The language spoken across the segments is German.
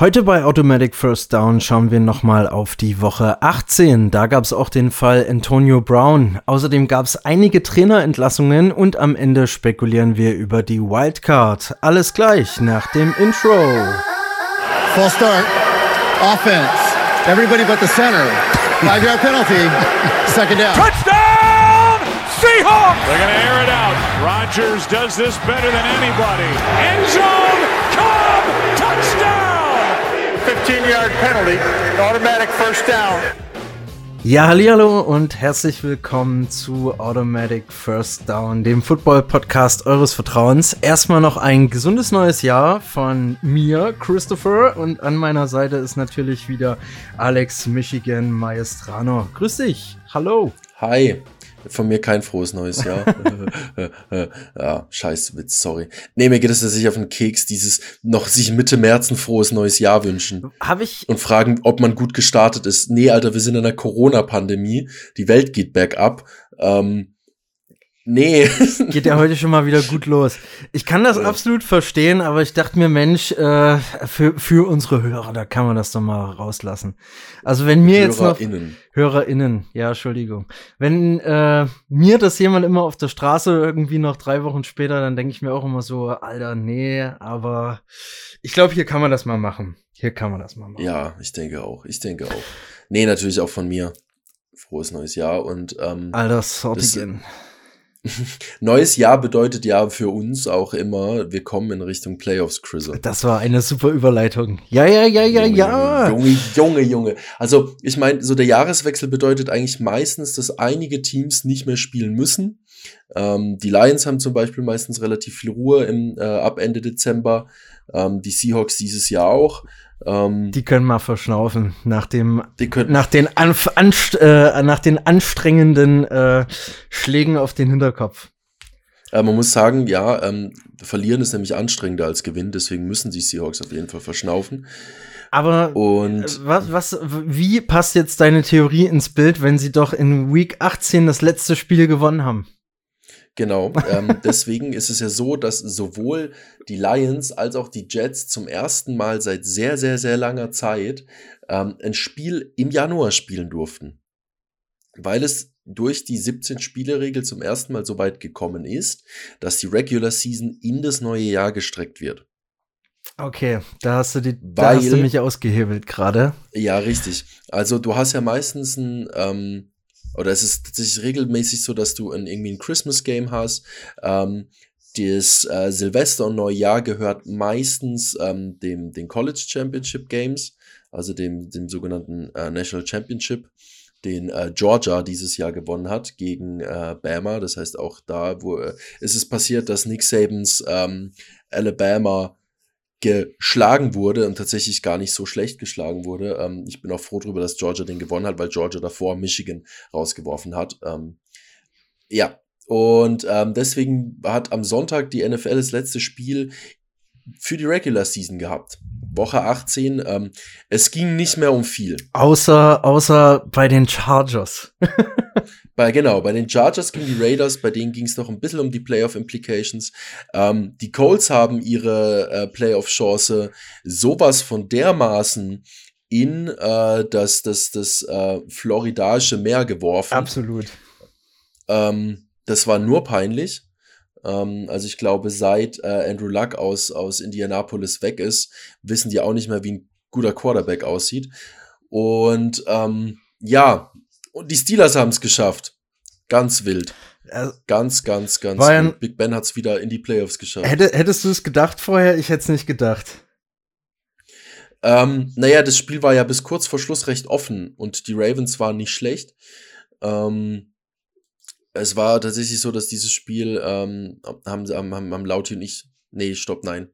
Heute bei Automatic First Down schauen wir nochmal auf die Woche 18. Da gab es auch den Fall Antonio Brown. Außerdem gab es einige Trainerentlassungen und am Ende spekulieren wir über die Wildcard. Alles gleich nach dem Intro. Full start. Offense. Everybody but the center. Five yard penalty. Second down. Touchdown! Seahawks! They're to air it out. Rodgers does this better than anybody. End zone! Cobb! Touchdown! 15-yard penalty. Automatic first down. Ja, hallo und herzlich willkommen zu Automatic First Down, dem Football-Podcast eures Vertrauens. Erstmal noch ein gesundes neues Jahr von mir, Christopher, und an meiner Seite ist natürlich wieder Alex Michigan Maestrano. Grüß dich, hallo. Hi. Von mir kein frohes neues Jahr. ja, scheiß Witz, sorry. Nee, mir geht es tatsächlich auf den Keks, dieses noch sich Mitte März ein frohes neues Jahr wünschen. Hab ich. Und fragen, ob man gut gestartet ist. Nee, Alter, wir sind in einer Corona-Pandemie. Die Welt geht bergab. Ähm, Nee. Geht ja heute schon mal wieder gut los. Ich kann das ja. absolut verstehen, aber ich dachte mir, Mensch, äh, für, für unsere Hörer, da kann man das doch mal rauslassen. Also wenn mir jetzt noch HörerInnen, ja, Entschuldigung. Wenn äh, mir das jemand immer auf der Straße irgendwie noch drei Wochen später, dann denke ich mir auch immer so, Alter, nee, aber ich glaube, hier kann man das mal machen. Hier kann man das mal machen. Ja, ich denke auch. Ich denke auch. Nee, natürlich auch von mir. Frohes neues Jahr und ähm, Alter, Sortigen. Neues Jahr bedeutet ja für uns auch immer, wir kommen in Richtung Playoffs, Chris. Das war eine super Überleitung. Ja, ja, ja, ja, Junge, ja. Junge, Junge, Junge. Also, ich meine, so der Jahreswechsel bedeutet eigentlich meistens, dass einige Teams nicht mehr spielen müssen. Ähm, die Lions haben zum Beispiel meistens relativ viel Ruhe im, äh, ab Ende Dezember. Ähm, die Seahawks dieses Jahr auch. Ähm, die können mal verschnaufen nach dem, nach den, Anf anst äh, nach den anstrengenden äh, Schlägen auf den Hinterkopf. Äh, man muss sagen, ja, ähm, verlieren ist nämlich anstrengender als gewinnen, deswegen müssen die Seahawks auf jeden Fall verschnaufen. Aber und äh, was, was, wie passt jetzt deine Theorie ins Bild, wenn sie doch in Week 18 das letzte Spiel gewonnen haben? Genau, ähm, deswegen ist es ja so, dass sowohl die Lions als auch die Jets zum ersten Mal seit sehr, sehr, sehr langer Zeit ähm, ein Spiel im Januar spielen durften. Weil es durch die 17-Spiele-Regel zum ersten Mal so weit gekommen ist, dass die Regular Season in das neue Jahr gestreckt wird. Okay, da hast du, die, Weil, da hast du mich ausgehebelt gerade. Ja, richtig. Also du hast ja meistens ein, ähm, oder es ist tatsächlich regelmäßig so, dass du ein, irgendwie ein Christmas-Game hast. Ähm, das äh, Silvester und Neujahr gehört meistens ähm, dem, den College Championship Games, also dem, dem sogenannten äh, National Championship, den äh, Georgia dieses Jahr gewonnen hat gegen äh, Bama. Das heißt, auch da wo, äh, ist es passiert, dass Nick Sabans ähm, Alabama geschlagen wurde und tatsächlich gar nicht so schlecht geschlagen wurde. Ähm, ich bin auch froh darüber, dass Georgia den gewonnen hat, weil Georgia davor Michigan rausgeworfen hat. Ähm, ja, und ähm, deswegen hat am Sonntag die NFL das letzte Spiel für die Regular Season gehabt. Woche 18. Ähm, es ging nicht mehr um viel. Außer, außer bei den Chargers. Bei, genau, bei den Chargers gegen die Raiders, bei denen ging es noch ein bisschen um die Playoff-Implications. Ähm, die Colts haben ihre äh, Playoff-Chance sowas von dermaßen in äh, das, das, das äh, floridaische Meer geworfen. Absolut. Ähm, das war nur peinlich. Ähm, also ich glaube, seit äh, Andrew Luck aus, aus Indianapolis weg ist, wissen die auch nicht mehr, wie ein guter Quarterback aussieht. Und ähm, ja, und die Steelers haben es geschafft. Ganz wild. Ganz, ganz, ganz Bayern, wild. Big Ben hat es wieder in die Playoffs geschafft. Hätte, hättest du es gedacht vorher? Ich hätte es nicht gedacht. Ähm, naja, das Spiel war ja bis kurz vor Schluss recht offen und die Ravens waren nicht schlecht. Ähm, es war tatsächlich so, dass dieses Spiel ähm, haben, haben, haben, haben Lauti und ich, nee, stopp, nein.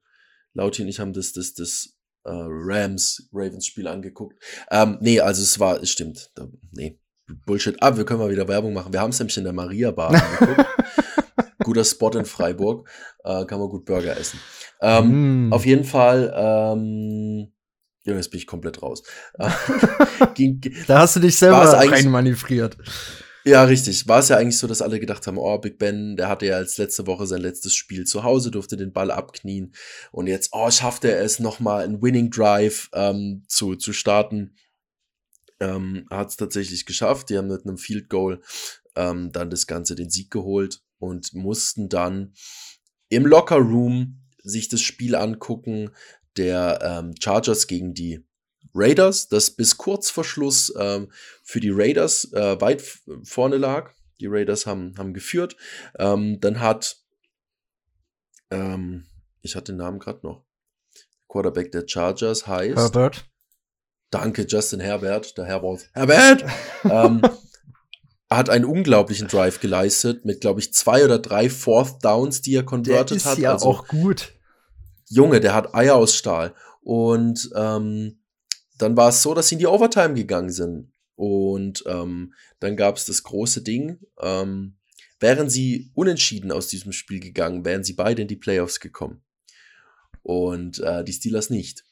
Lauti und ich haben das, das, das äh, Rams-Ravens-Spiel angeguckt. Ähm, nee, also es war, es stimmt. Nee, Bullshit. Ah, wir können mal wieder Werbung machen. Wir haben es nämlich in der Maria Bar angeguckt. Guter Spot in Freiburg. Äh, kann man gut Burger essen. Ähm, mm. Auf jeden Fall, ähm, ja, jetzt bin ich komplett raus. Ging, da hast du dich selber reinmanövriert. Ja, richtig. War es ja eigentlich so, dass alle gedacht haben, oh, Big Ben, der hatte ja als letzte Woche sein letztes Spiel zu Hause, durfte den Ball abknien und jetzt, oh, schafft er es nochmal, einen Winning Drive ähm, zu, zu starten. Ähm, Hat es tatsächlich geschafft. Die haben mit einem Field Goal ähm, dann das Ganze den Sieg geholt und mussten dann im Locker Room sich das Spiel angucken der ähm, Chargers gegen die Raiders, das bis kurz vor Schluss ähm, für die Raiders äh, weit vorne lag. Die Raiders haben, haben geführt. Ähm, dann hat, ähm, ich hatte den Namen gerade noch, Quarterback der Chargers heißt. Herbert. Danke, Justin Herbert, der Herbert. Herbert! ähm, hat einen unglaublichen Drive geleistet mit, glaube ich, zwei oder drei Fourth Downs, die er converted der ist hat. Ja, also, auch gut. Junge, der hat Eier aus Stahl. Und ähm, dann war es so, dass sie in die Overtime gegangen sind. Und ähm, dann gab es das große Ding. Ähm, wären sie unentschieden aus diesem Spiel gegangen, wären sie beide in die Playoffs gekommen. Und äh, die Steelers nicht.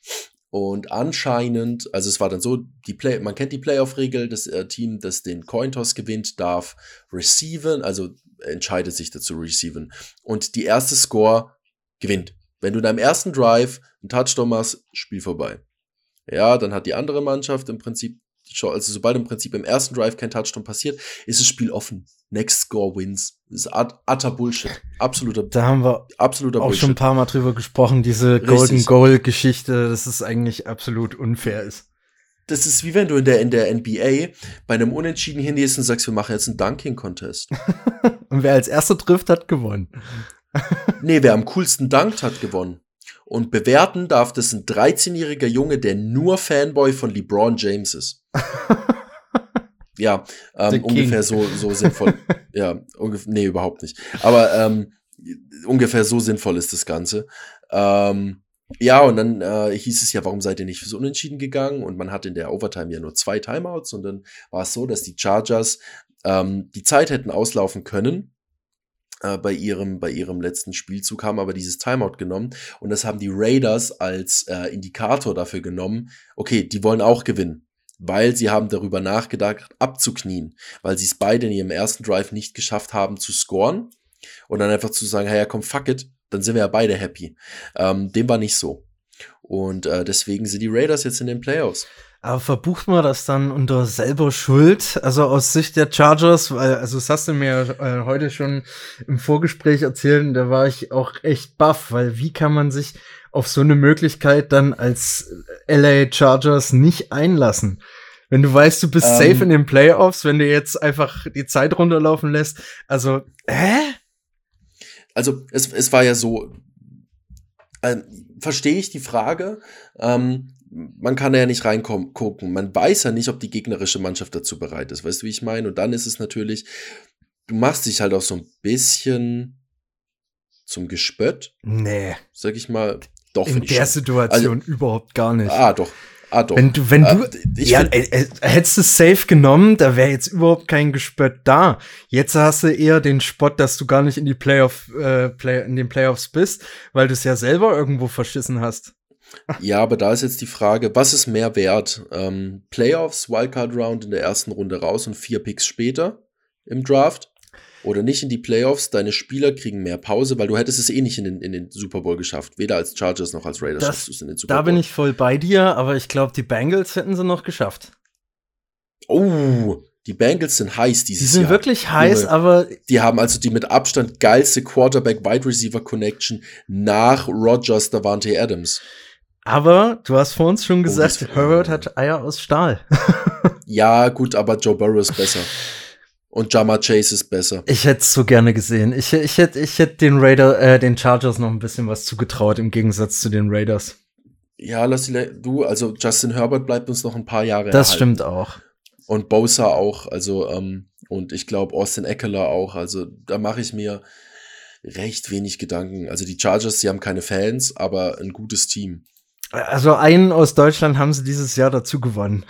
Und anscheinend, also es war dann so, die Play, man kennt die Playoff-Regel, das äh, Team, das den Cointoss gewinnt, darf receiven, also entscheidet sich dazu receiven. Und die erste Score gewinnt. Wenn du in deinem ersten Drive einen Touchdown machst, Spiel vorbei. Ja, dann hat die andere Mannschaft im Prinzip also sobald im Prinzip im ersten Drive kein Touchdown passiert, ist das Spiel offen. Next Score wins. Das ist utter Bullshit. Absoluter Da haben wir absoluter auch Bullshit. schon ein paar Mal drüber gesprochen, diese Golden Goal Geschichte, dass es eigentlich absolut unfair ist. Das ist wie wenn du in der, in der NBA bei einem Unentschieden hingehst und sagst, wir machen jetzt einen Dunking-Contest. und wer als erster trifft, hat gewonnen. nee, wer am coolsten dankt, hat gewonnen. Und bewerten darf das ein 13-jähriger Junge, der nur Fanboy von LeBron James ist. ja, ähm, ungefähr so, so sinnvoll. ja, ungefähr, nee, überhaupt nicht. Aber ähm, ungefähr so sinnvoll ist das Ganze. Ähm, ja, und dann äh, hieß es ja, warum seid ihr nicht fürs Unentschieden gegangen? Und man hat in der Overtime ja nur zwei Timeouts und dann war es so, dass die Chargers ähm, die Zeit hätten auslaufen können äh, bei, ihrem, bei ihrem letzten Spielzug, haben aber dieses Timeout genommen und das haben die Raiders als äh, Indikator dafür genommen, okay, die wollen auch gewinnen, weil sie haben darüber nachgedacht, abzuknien, weil sie es beide in ihrem ersten Drive nicht geschafft haben zu scoren und dann einfach zu sagen, hey, ja, komm, fuck it, dann sind wir ja beide happy. Ähm, dem war nicht so. Und äh, deswegen sind die Raiders jetzt in den Playoffs. Aber verbucht man das dann unter selber Schuld? Also aus Sicht der Chargers, weil, also das hast du mir äh, heute schon im Vorgespräch erzählt, da war ich auch echt baff, weil wie kann man sich auf so eine Möglichkeit dann als LA Chargers nicht einlassen? Wenn du weißt, du bist ähm, safe in den Playoffs, wenn du jetzt einfach die Zeit runterlaufen lässt. Also, hä? Also, es, es war ja so, äh, verstehe ich die Frage. Ähm, man kann ja nicht reingucken. Man weiß ja nicht, ob die gegnerische Mannschaft dazu bereit ist. Weißt du, wie ich meine? Und dann ist es natürlich, du machst dich halt auch so ein bisschen zum Gespött. Nee. Sag ich mal. Doch. In der Situation also, überhaupt gar nicht. Ah, doch. Ah, doch. Wenn du, wenn du, äh, ja, äh, äh, hättest du safe genommen, da wäre jetzt überhaupt kein Gespött da. Jetzt hast du eher den Spot, dass du gar nicht in die Playoff, äh, Play, in den Playoffs bist, weil du es ja selber irgendwo verschissen hast. Ja, aber da ist jetzt die Frage, was ist mehr wert? Ähm, Playoffs, Wildcard Round in der ersten Runde raus und vier Picks später im Draft? Oder nicht in die Playoffs, deine Spieler kriegen mehr Pause, weil du hättest es eh nicht in den, in den Super Bowl geschafft. Weder als Chargers noch als Raiders das, schaffst du es in den Super Bowl. Da bin ich voll bei dir, aber ich glaube, die Bengals hätten sie noch geschafft. Oh, die Bengals sind heiß dieses Jahr. Die sind Jahr. wirklich heiß, Junge, aber. Die haben also die mit Abstand geilste Quarterback-Wide Receiver Connection nach Rogers Davante Adams. Aber du hast vor uns schon oh, gesagt, oh, Herbert hat Eier aus Stahl. ja, gut, aber Joe Burrow ist besser. Und Jama Chase ist besser. Ich hätte es so gerne gesehen. Ich, ich hätte ich hätt den Raider, äh, den Chargers noch ein bisschen was zugetraut im Gegensatz zu den Raiders. Ja, lass die, du, also Justin Herbert bleibt uns noch ein paar Jahre. Das erhalten. stimmt auch. Und Bosa auch, also, ähm, und ich glaube Austin Eckler auch. Also, da mache ich mir recht wenig Gedanken. Also, die Chargers, die haben keine Fans, aber ein gutes Team. Also einen aus Deutschland haben sie dieses Jahr dazu gewonnen.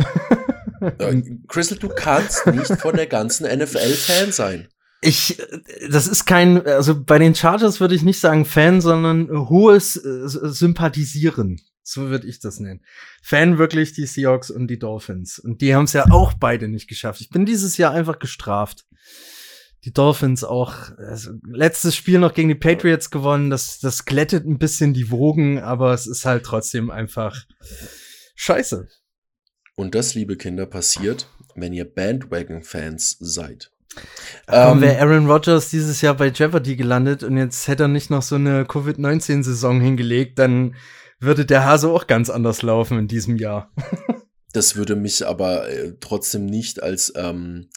Crystal, du kannst nicht von der ganzen NFL Fan sein. Ich, das ist kein, also bei den Chargers würde ich nicht sagen Fan, sondern hohes äh, Sympathisieren. So würde ich das nennen. Fan wirklich die Seahawks und die Dolphins. Und die haben es ja auch beide nicht geschafft. Ich bin dieses Jahr einfach gestraft. Die Dolphins auch. Also, letztes Spiel noch gegen die Patriots gewonnen. Das, das glättet ein bisschen die Wogen, aber es ist halt trotzdem einfach scheiße. Und das, liebe Kinder, passiert, wenn ihr Bandwagon-Fans seid. Ähm, wäre Aaron Rodgers dieses Jahr bei Jeopardy gelandet und jetzt hätte er nicht noch so eine Covid-19-Saison hingelegt, dann würde der Hase auch ganz anders laufen in diesem Jahr. das würde mich aber äh, trotzdem nicht als, ähm,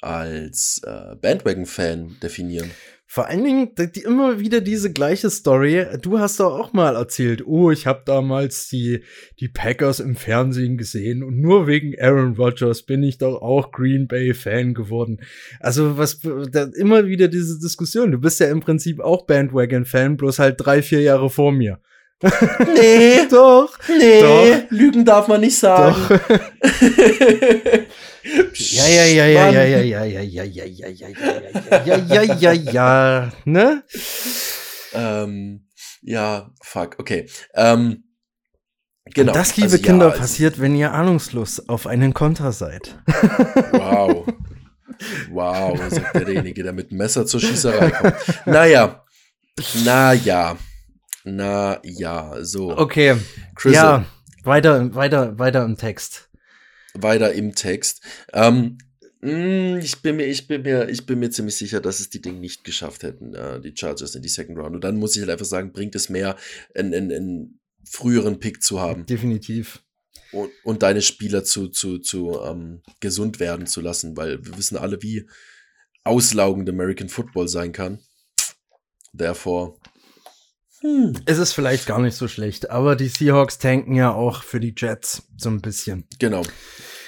als äh, Bandwagon-Fan definieren. Vor allen Dingen die, immer wieder diese gleiche Story. Du hast doch auch mal erzählt, oh, ich habe damals die, die Packers im Fernsehen gesehen und nur wegen Aaron Rodgers bin ich doch auch Green Bay Fan geworden. Also was da, immer wieder diese Diskussion. Du bist ja im Prinzip auch Bandwagon Fan, bloß halt drei, vier Jahre vor mir. Nee, doch. Nee, doch. Lügen darf man nicht sagen. Doch. Ja, ja, ja, ja, ja, ja, ja, ja, ja, ja, ja, ja, ja, ja, ja, ja, ja, ne? Ähm, ja, fuck, okay. Ähm, genau. das, liebe also, Kinder, ja, passiert, wenn ihr ahnungslos auf einen Konter seid. Wow. Wow, sagt derjenige, der mit Messer zur Schießerei kommt. Naja, naja, naja, so. Okay, Chris, ja, weiter, weiter, weiter im Text weiter im Text. Ähm, mm, ich bin mir, ich bin mir, ich bin mir ziemlich sicher, dass es die Dinge nicht geschafft hätten, äh, die Chargers in die Second Round. Und dann muss ich halt einfach sagen, bringt es mehr, einen, einen, einen früheren Pick zu haben. Definitiv. Und, und deine Spieler zu, zu, zu ähm, gesund werden zu lassen, weil wir wissen alle, wie auslaugend American Football sein kann. Therefore. Hm. Es ist vielleicht gar nicht so schlecht, aber die Seahawks tanken ja auch für die Jets so ein bisschen. Genau.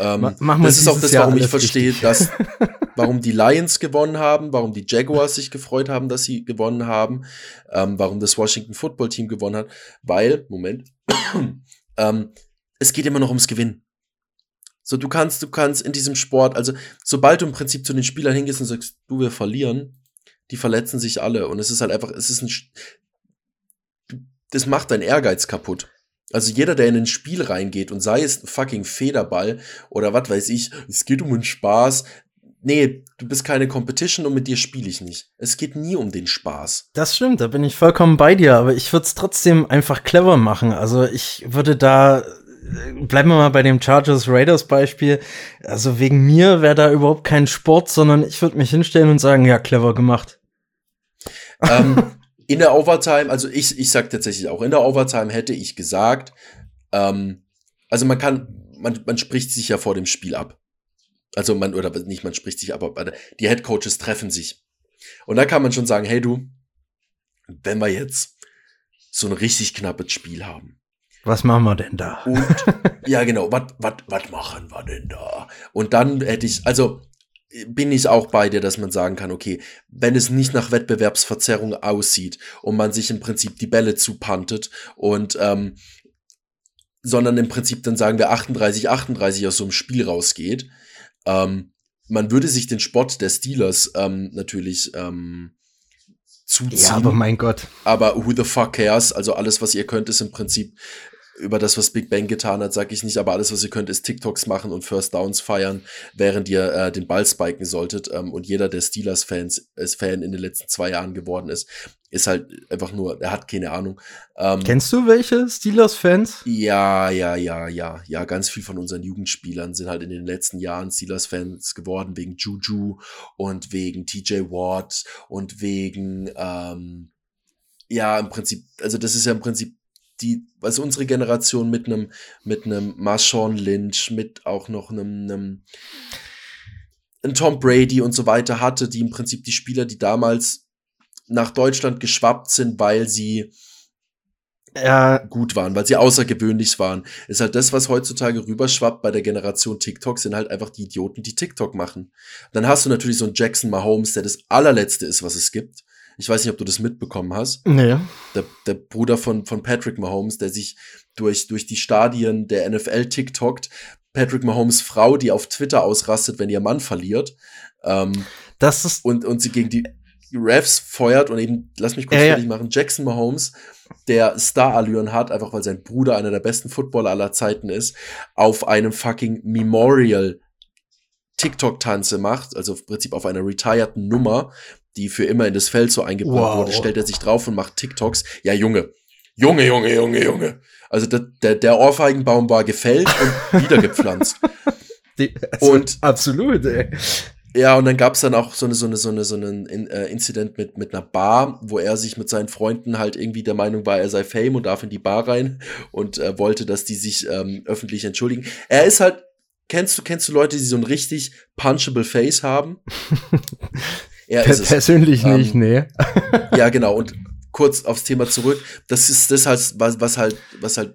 Ähm, Ma das ist auch das, warum ich verstehe, dass, warum die Lions gewonnen haben, warum die Jaguars sich gefreut haben, dass sie gewonnen haben, ähm, warum das Washington Football Team gewonnen hat, weil, Moment, ähm, es geht immer noch ums Gewinnen. So, du kannst, du kannst in diesem Sport, also sobald du im Prinzip zu den Spielern hingehst und sagst, du, wir verlieren, die verletzen sich alle. Und es ist halt einfach, es ist ein, das macht dein Ehrgeiz kaputt. Also jeder, der in ein Spiel reingeht und sei es ein fucking Federball oder was weiß ich, es geht um einen Spaß. Nee, du bist keine Competition und mit dir spiele ich nicht. Es geht nie um den Spaß. Das stimmt, da bin ich vollkommen bei dir, aber ich würde es trotzdem einfach clever machen. Also ich würde da bleiben wir mal bei dem Chargers Raiders Beispiel. Also wegen mir wäre da überhaupt kein Sport, sondern ich würde mich hinstellen und sagen, ja, clever gemacht. Ähm, in der Overtime, also ich, ich sag tatsächlich auch, in der Overtime hätte ich gesagt, ähm, also man kann, man, man spricht sich ja vor dem Spiel ab. Also man, oder nicht, man spricht sich ab, aber die Head Coaches treffen sich. Und da kann man schon sagen, hey du, wenn wir jetzt so ein richtig knappes Spiel haben. Was machen wir denn da? Und, ja, genau, was machen wir denn da? Und dann hätte ich, also bin ich auch bei dir, dass man sagen kann, okay, wenn es nicht nach Wettbewerbsverzerrung aussieht und man sich im Prinzip die Bälle zupantet und ähm, sondern im Prinzip dann sagen wir 38, 38 aus so einem Spiel rausgeht, ähm, man würde sich den Spott der Steelers ähm, natürlich ähm, zuziehen. Ja, aber mein Gott. Aber who the fuck cares? Also alles, was ihr könnt, ist im Prinzip über das, was Big Bang getan hat, sage ich nicht, aber alles, was ihr könnt, ist TikToks machen und First Downs feiern, während ihr äh, den Ball spiken solltet. Ähm, und jeder, der Steelers-Fans ist Fan in den letzten zwei Jahren geworden ist, ist halt einfach nur, er hat keine Ahnung. Ähm, Kennst du welche Steelers-Fans? Ja, ja, ja, ja, ja. Ganz viel von unseren Jugendspielern sind halt in den letzten Jahren Steelers-Fans geworden, wegen Juju und wegen TJ Watt und wegen, ähm, ja, im Prinzip, also das ist ja im Prinzip die, was unsere Generation mit einem, mit einem Marshawn Lynch, mit auch noch einem, einem, einem Tom Brady und so weiter hatte, die im Prinzip die Spieler, die damals nach Deutschland geschwappt sind, weil sie ja. gut waren, weil sie außergewöhnlich waren. Ist halt das, was heutzutage rüberschwappt bei der Generation TikTok, sind halt einfach die Idioten, die TikTok machen. Dann hast du natürlich so einen Jackson Mahomes, der das allerletzte ist, was es gibt. Ich weiß nicht, ob du das mitbekommen hast. Nee. Der, der Bruder von, von Patrick Mahomes, der sich durch, durch die Stadien der NFL TikTokt. Patrick Mahomes Frau, die auf Twitter ausrastet, wenn ihr Mann verliert. Ähm, das ist und, und sie gegen die Refs feuert und eben, lass mich kurz ja, fertig machen, Jackson Mahomes, der Star-Allüren hat, einfach weil sein Bruder einer der besten Footballer aller Zeiten ist, auf einem fucking Memorial TikTok-Tanze macht, also im Prinzip auf einer retireden Nummer, die für immer in das Feld so eingebaut wow. wurde, stellt er sich drauf und macht TikToks. Ja, Junge. Junge, Junge, Junge, Junge. Also der, der, der Ohrfeigenbaum war gefällt und wieder gepflanzt. Die, also und absolut, ey. Ja, und dann gab es dann auch so eine, so eine, so eine, so einen äh, Incident mit, mit einer Bar, wo er sich mit seinen Freunden halt irgendwie der Meinung war, er sei Fame und darf in die Bar rein und äh, wollte, dass die sich ähm, öffentlich entschuldigen. Er ist halt, kennst du, kennst du Leute, die so ein richtig punchable Face haben? er ist Persönlich es. nicht, ähm, nee. ja, genau. Und kurz aufs Thema zurück. Das ist das halt, was, was halt, was halt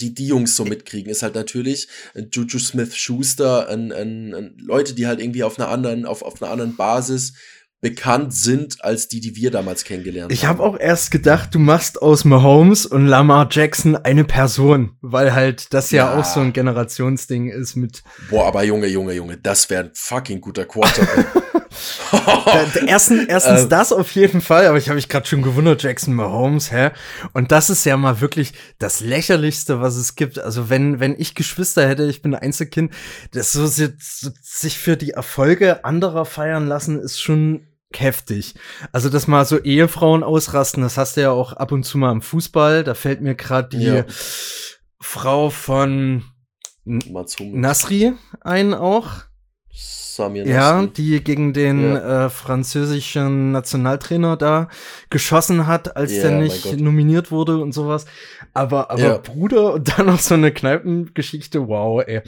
die, die Jungs so mitkriegen, ist halt natürlich Juju Smith Schuster, ein, ein, ein, Leute, die halt irgendwie auf einer anderen, auf, auf einer anderen Basis bekannt sind als die, die wir damals kennengelernt ich haben. Ich habe auch erst gedacht, du machst aus Mahomes und Lamar Jackson eine Person, weil halt das ja, ja auch so ein Generationsding ist mit. Boah, aber Junge, Junge, Junge, das wäre ein fucking guter Quarterback. Erstens, erstens ähm. das auf jeden Fall, aber ich habe mich gerade schon gewundert, Jackson Mahomes, hä? Und das ist ja mal wirklich das lächerlichste, was es gibt. Also wenn wenn ich Geschwister hätte, ich bin Einzelkind, das so sich für die Erfolge anderer feiern lassen, ist schon heftig. Also, dass mal so Ehefrauen ausrasten, das hast du ja auch ab und zu mal im Fußball. Da fällt mir gerade die ja. Frau von Nasri ein auch. Samir. Ja, die gegen den ja. äh, französischen Nationaltrainer da geschossen hat, als ja, der nicht nominiert wurde und sowas. Aber, aber ja. Bruder und dann noch so eine Kneipengeschichte, wow, ey.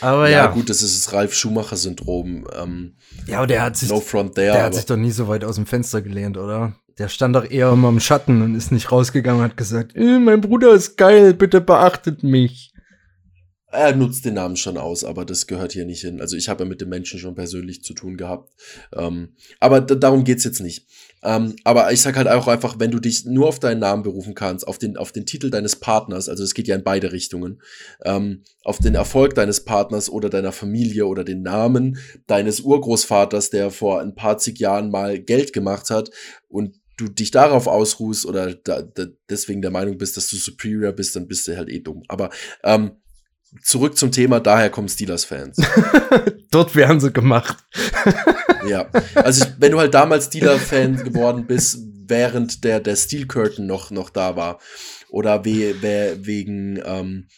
Aber ja, ja. gut, das ist das Ralf Schumacher-Syndrom. Ähm, ja, aber der hat sich, no front there, der hat sich doch nie so weit aus dem Fenster gelehnt, oder? Der stand doch eher immer im Schatten und ist nicht rausgegangen und hat gesagt, äh, mein Bruder ist geil, bitte beachtet mich. Er nutzt den Namen schon aus, aber das gehört hier nicht hin. Also ich habe ja mit dem Menschen schon persönlich zu tun gehabt. Ähm, aber darum geht's jetzt nicht. Ähm, aber ich sag halt auch einfach, wenn du dich nur auf deinen Namen berufen kannst, auf den, auf den Titel deines Partners, also es geht ja in beide Richtungen, ähm, auf den Erfolg deines Partners oder deiner Familie oder den Namen deines Urgroßvaters, der vor ein paar zig Jahren mal Geld gemacht hat und du dich darauf ausruhst oder da, da deswegen der Meinung bist, dass du superior bist, dann bist du halt eh dumm. Aber ähm, zurück zum Thema, daher kommen Steelers-Fans. Dort werden sie gemacht. ja, also ich, wenn du halt damals Steelers-Fan geworden bist, während der, der Steel Curtain noch, noch da war, oder we, we, wegen, ähm,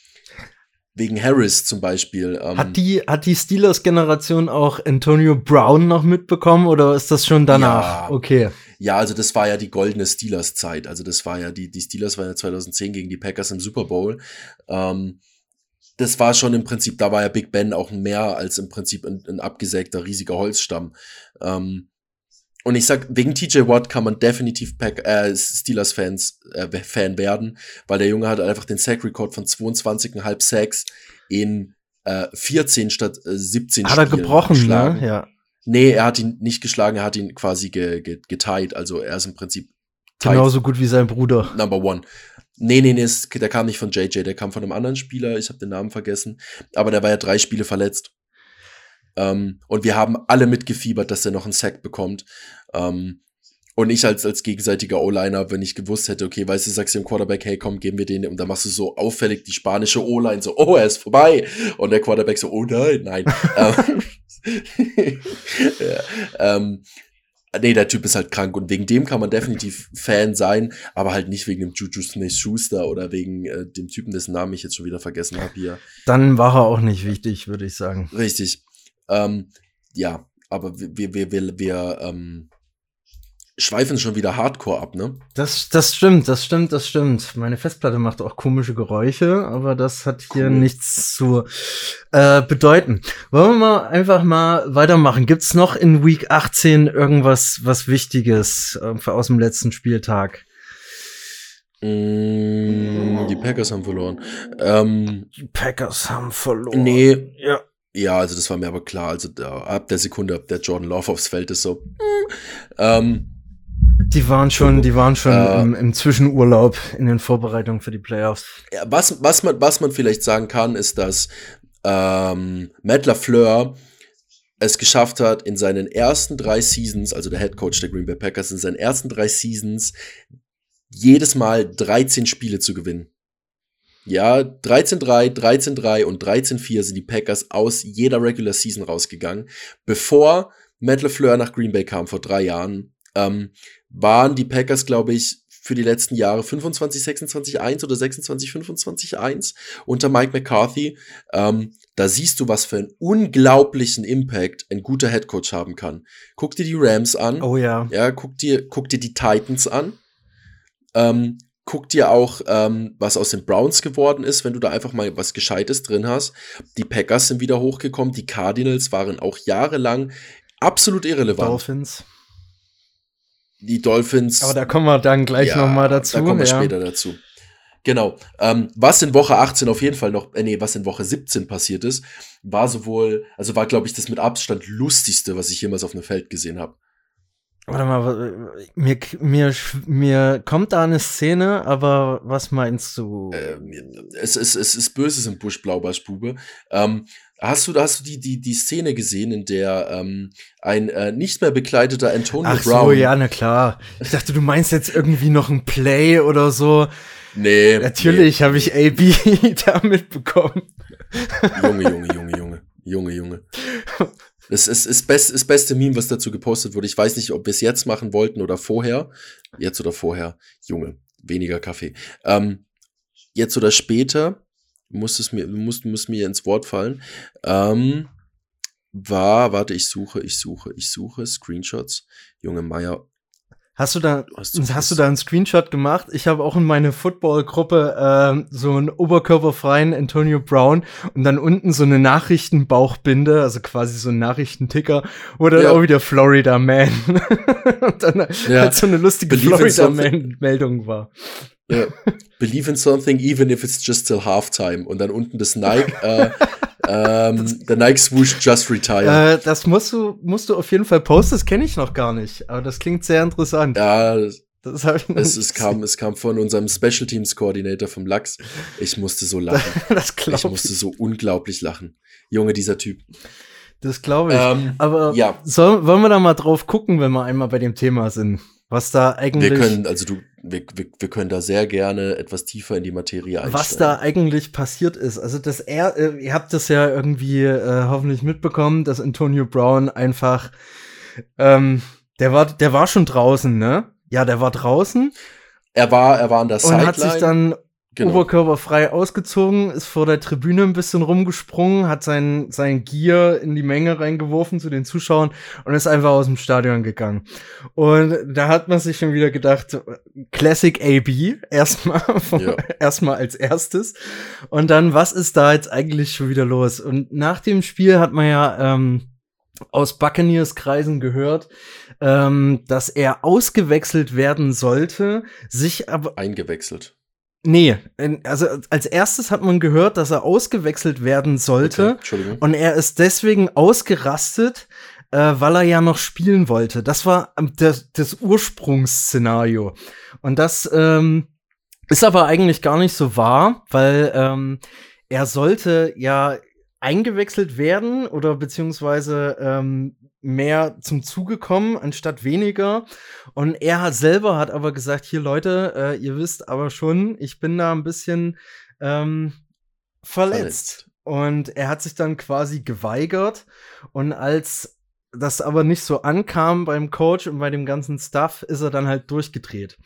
wegen Harris zum Beispiel. Ähm, hat die, hat die Steelers-Generation auch Antonio Brown noch mitbekommen oder ist das schon danach? Ja, okay. Ja, also das war ja die goldene Steelers-Zeit. Also das war ja, die, die Steelers waren ja 2010 gegen die Packers im Super Bowl. Ähm, das war schon im Prinzip, da war ja Big Ben auch mehr als im Prinzip ein, ein abgesägter, riesiger Holzstamm. Ähm, und ich sag, wegen TJ Watt kann man definitiv Pack, äh, Steelers-Fans äh, Fan werden, weil der Junge hat einfach den Sack-Record von 22,5 Sacks in äh, 14 statt äh, 17 Hat er gebrochen, ne? geschlagen. ne? Ja. Nee, er hat ihn nicht geschlagen, er hat ihn quasi ge, ge, geteilt. Also er ist im Prinzip genauso gut wie sein Bruder. Number one. Nee, nee, nee, der kam nicht von JJ, der kam von einem anderen Spieler, ich habe den Namen vergessen, aber der war ja drei Spiele verletzt. Ähm, und wir haben alle mitgefiebert, dass er noch einen Sack bekommt. Ähm, und ich als, als gegenseitiger O-Liner, wenn ich gewusst hätte, okay, weißt du, sagst du dem Quarterback, hey, komm, geben wir den, und dann machst du so auffällig die spanische O-Line, so, oh, er ist vorbei. Und der Quarterback so, oh nein, nein. Ähm, ja, ähm, nee, der Typ ist halt krank und wegen dem kann man definitiv Fan sein, aber halt nicht wegen dem Juju Smith-Schuster oder wegen äh, dem Typen, dessen Namen ich jetzt schon wieder vergessen habe hier. Dann war er auch nicht wichtig, würde ich sagen. Richtig. Ähm, ja, aber wir, wir, wir, wir, ähm, schweifen schon wieder Hardcore ab, ne? Das, das stimmt, das stimmt, das stimmt. Meine Festplatte macht auch komische Geräusche, aber das hat hier cool. nichts zu äh, bedeuten. Wollen wir mal einfach mal weitermachen? Gibt's noch in Week 18 irgendwas was Wichtiges äh, aus dem letzten Spieltag? Mm, die Packers haben verloren. Ähm, die Packers haben verloren. Nee. Ja. Ja, also das war mir aber klar. Also da, ab der Sekunde, ab der Jordan Love aufs Feld ist so. Mm, ähm, die waren schon, die waren schon äh, im, im, Zwischenurlaub in den Vorbereitungen für die Playoffs. Ja, was, was, man, was man vielleicht sagen kann, ist, dass ähm, Matt LaFleur es geschafft hat, in seinen ersten drei Seasons, also der Head Coach der Green Bay Packers, in seinen ersten drei Seasons jedes Mal 13 Spiele zu gewinnen. Ja, 13-3, 13-3 und 13-4 sind die Packers aus jeder Regular Season rausgegangen. Bevor Matt LeFleur nach Green Bay kam vor drei Jahren, ähm, waren die Packers, glaube ich, für die letzten Jahre 25, 26, 1 oder 26, 25, 1 unter Mike McCarthy. Ähm, da siehst du, was für einen unglaublichen Impact ein guter Headcoach haben kann. Guck dir die Rams an. Oh ja. Ja, guck dir, guck dir die Titans an. Ähm, guck dir auch, ähm, was aus den Browns geworden ist, wenn du da einfach mal was Gescheites drin hast. Die Packers sind wieder hochgekommen, die Cardinals waren auch jahrelang absolut irrelevant. Dolphins. Die Dolphins. Aber da kommen wir dann gleich ja, noch mal dazu. Da kommen wir ja. später dazu. Genau. Ähm, was in Woche 18 auf jeden Fall noch, äh, nee, was in Woche 17 passiert ist, war sowohl, also war, glaube ich, das mit Abstand lustigste, was ich jemals auf einem Feld gesehen habe. Warte mal, mir, mir, mir kommt da eine Szene, aber was meinst du? Äh, es, es, es ist Böses im Busch, Blaubarschbube. Ähm, hast du, hast du die, die, die Szene gesehen, in der ähm, ein äh, nicht mehr bekleideter Antonio Ach Brown. so, ja, na klar. Ich dachte, du meinst jetzt irgendwie noch ein Play oder so. Nee. Natürlich nee. habe ich AB da mitbekommen. Junge, Junge, Junge, Junge. Junge, Junge. Das ist das, best, beste Meme, was dazu gepostet wurde. Ich weiß nicht, ob wir es jetzt machen wollten oder vorher. Jetzt oder vorher. Junge, weniger Kaffee. Ähm, jetzt oder später, muss es mir, muss, muss mir ins Wort fallen. Ähm, war, warte, ich suche, ich suche, ich suche, Screenshots. Junge Meier, Hast du da, hast du, hast du da einen Screenshot gemacht? Ich habe auch in meine Football-Gruppe äh, so einen oberkörperfreien Antonio Brown und dann unten so eine Nachrichtenbauchbinde, also quasi so ein Nachrichtenticker, wo dann ja. auch wieder Florida Man und dann ja. halt so eine lustige Believe Florida Man-Meldung war. Ja. Believe in something, even if it's just till halftime. Und dann unten das Nike, äh, ähm, der Nike Swoosh Just Retire. Äh, das musst du, musst du auf jeden Fall posten, das kenne ich noch gar nicht. Aber das klingt sehr interessant. Ja, das, das habe ich noch es, es, kam, es kam von unserem Special Teams Coordinator vom Lachs. Ich musste so lachen. das glaub ich musste so unglaublich lachen. Junge, dieser Typ. Das glaube ich. Ähm, Aber ja. soll, wollen wir da mal drauf gucken, wenn wir einmal bei dem Thema sind? Was da eigentlich. Wir können, also du, wir, wir, wir können da sehr gerne etwas tiefer in die Materie einsteigen. Was da eigentlich passiert ist. Also, dass er, äh, ihr habt das ja irgendwie äh, hoffentlich mitbekommen, dass Antonio Brown einfach, ähm, der war, der war schon draußen, ne? Ja, der war draußen. Er war, er war an der Sideline. Und hat sich dann Genau. Oberkörperfrei ausgezogen, ist vor der Tribüne ein bisschen rumgesprungen, hat sein, sein Gear in die Menge reingeworfen zu den Zuschauern und ist einfach aus dem Stadion gegangen. Und da hat man sich schon wieder gedacht, Classic AB, erstmal, ja. erstmal als erstes. Und dann, was ist da jetzt eigentlich schon wieder los? Und nach dem Spiel hat man ja ähm, aus Buccaneers Kreisen gehört, ähm, dass er ausgewechselt werden sollte, sich aber eingewechselt Nee, also als erstes hat man gehört, dass er ausgewechselt werden sollte. Okay, und er ist deswegen ausgerastet, äh, weil er ja noch spielen wollte. Das war ähm, das, das Ursprungsszenario. Und das ähm, ist aber eigentlich gar nicht so wahr, weil ähm, er sollte ja eingewechselt werden oder beziehungsweise ähm, mehr zum Zuge kommen, anstatt weniger. Und er hat selber hat aber gesagt, hier Leute, äh, ihr wisst aber schon, ich bin da ein bisschen ähm, verletzt. verletzt. Und er hat sich dann quasi geweigert. Und als das aber nicht so ankam beim Coach und bei dem ganzen Stuff, ist er dann halt durchgedreht.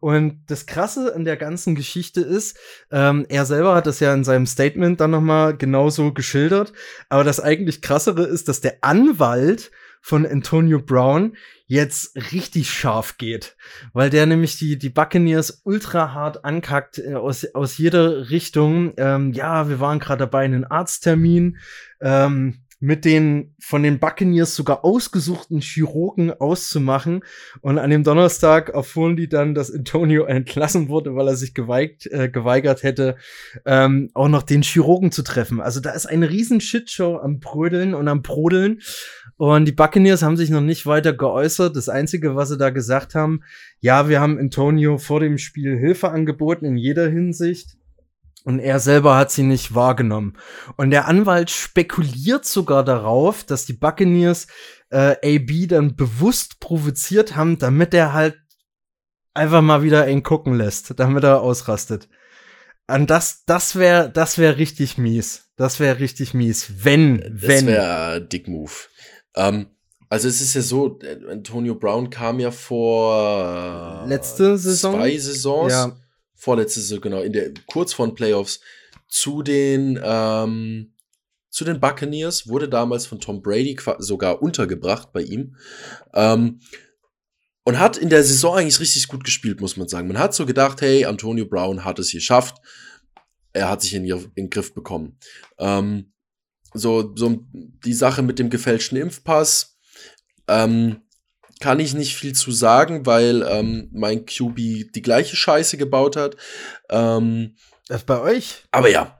Und das Krasse an der ganzen Geschichte ist, ähm, er selber hat das ja in seinem Statement dann noch mal genauso geschildert. Aber das eigentlich Krassere ist, dass der Anwalt von Antonio Brown jetzt richtig scharf geht, weil der nämlich die, die Buccaneers ultra hart ankackt äh, aus, aus jeder Richtung. Ähm, ja, wir waren gerade dabei, einen Arzttermin ähm, mit den von den Buccaneers sogar ausgesuchten Chirurgen auszumachen. Und an dem Donnerstag erfuhren die dann, dass Antonio entlassen wurde, weil er sich geweigt, äh, geweigert hätte, ähm, auch noch den Chirurgen zu treffen. Also da ist eine riesen Shitshow am Brödeln und am Brodeln. Und die Buccaneers haben sich noch nicht weiter geäußert. Das Einzige, was sie da gesagt haben, ja, wir haben Antonio vor dem Spiel Hilfe angeboten in jeder Hinsicht. Und er selber hat sie nicht wahrgenommen. Und der Anwalt spekuliert sogar darauf, dass die Buccaneers äh, AB dann bewusst provoziert haben, damit er halt einfach mal wieder ihn gucken lässt, damit er ausrastet. Und das, das wäre, das wäre richtig mies. Das wäre richtig mies, wenn, das wenn. Das wäre Dick Move. Ähm, also es ist ja so, Antonio Brown kam ja vor letzte Saison, zwei Saisons, ja. Vorletzte Saison genau, in der kurz vor den Playoffs zu den ähm, zu den Buccaneers wurde damals von Tom Brady sogar untergebracht bei ihm ähm, und hat in der Saison eigentlich richtig gut gespielt, muss man sagen. Man hat so gedacht, hey, Antonio Brown hat es geschafft, er hat sich in, in den Griff bekommen. Ähm, so, so die Sache mit dem gefälschten Impfpass ähm, kann ich nicht viel zu sagen, weil ähm, mein QB die gleiche Scheiße gebaut hat. Ähm, das bei euch? Aber ja.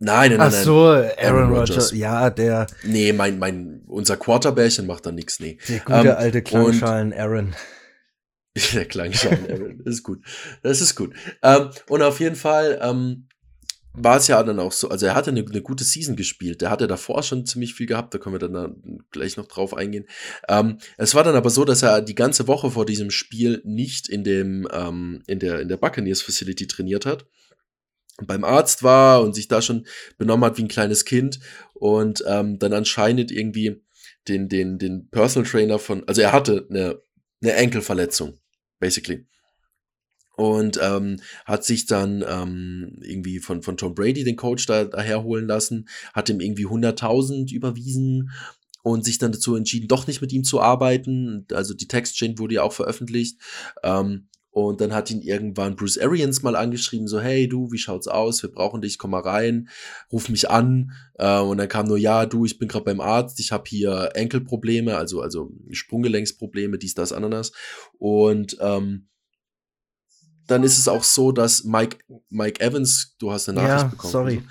Nein, nein, nein. Ach so, Aaron, Aaron Rodgers. Ja, der. Nee, mein, mein, unser Quarterbärchen macht da nichts, nee. Der gute ähm, alte Klangschalen Aaron. Der Klangschalen Aaron, das ist gut. Das ist gut. Ähm, und auf jeden Fall, ähm, war es ja dann auch so, also er hatte eine, eine, gute Season gespielt. Der hatte davor schon ziemlich viel gehabt, da können wir dann da gleich noch drauf eingehen. Ähm, es war dann aber so, dass er die ganze Woche vor diesem Spiel nicht in dem, ähm, in der, in der Buccaneers Facility trainiert hat. Beim Arzt war und sich da schon benommen hat wie ein kleines Kind und ähm, dann anscheinend irgendwie den, den, den Personal Trainer von, also er hatte eine, eine Enkelverletzung, basically und ähm, hat sich dann ähm, irgendwie von, von Tom Brady den Coach da, daher holen lassen, hat ihm irgendwie 100.000 überwiesen und sich dann dazu entschieden, doch nicht mit ihm zu arbeiten. Also die Textchain wurde ja auch veröffentlicht. Ähm, und dann hat ihn irgendwann Bruce Arians mal angeschrieben, so, hey du, wie schaut's aus? Wir brauchen dich, komm mal rein, ruf mich an. Äh, und dann kam nur, ja, du, ich bin gerade beim Arzt, ich habe hier Enkelprobleme, also, also Sprunggelenksprobleme, dies, das, Ananas. Und ähm, dann ist es auch so, dass Mike, Mike Evans, du hast eine Nachricht ja, bekommen. Sorry.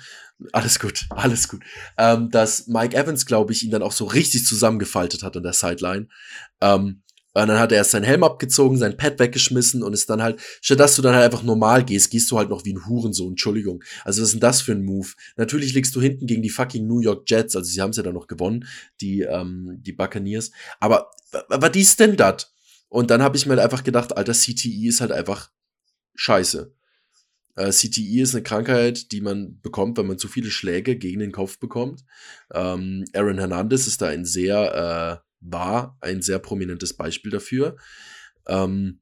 Alles gut, alles gut. Ähm, dass Mike Evans, glaube ich, ihn dann auch so richtig zusammengefaltet hat an der Sideline. Ähm, und dann hat er erst seinen Helm abgezogen, sein Pad weggeschmissen und ist dann halt, statt dass du dann halt einfach normal gehst, gehst du halt noch wie ein Hurensohn, Entschuldigung. Also was ist denn das für ein Move? Natürlich liegst du hinten gegen die fucking New York Jets, also sie haben es ja dann noch gewonnen, die, ähm, die Buccaneers. Aber was ist denn das? Und dann habe ich mir halt einfach gedacht, alter, CTE ist halt einfach scheiße. Äh, CTE ist eine Krankheit, die man bekommt, wenn man zu viele Schläge gegen den Kopf bekommt. Ähm, Aaron Hernandez ist da ein sehr, äh, war ein sehr prominentes Beispiel dafür. Ähm,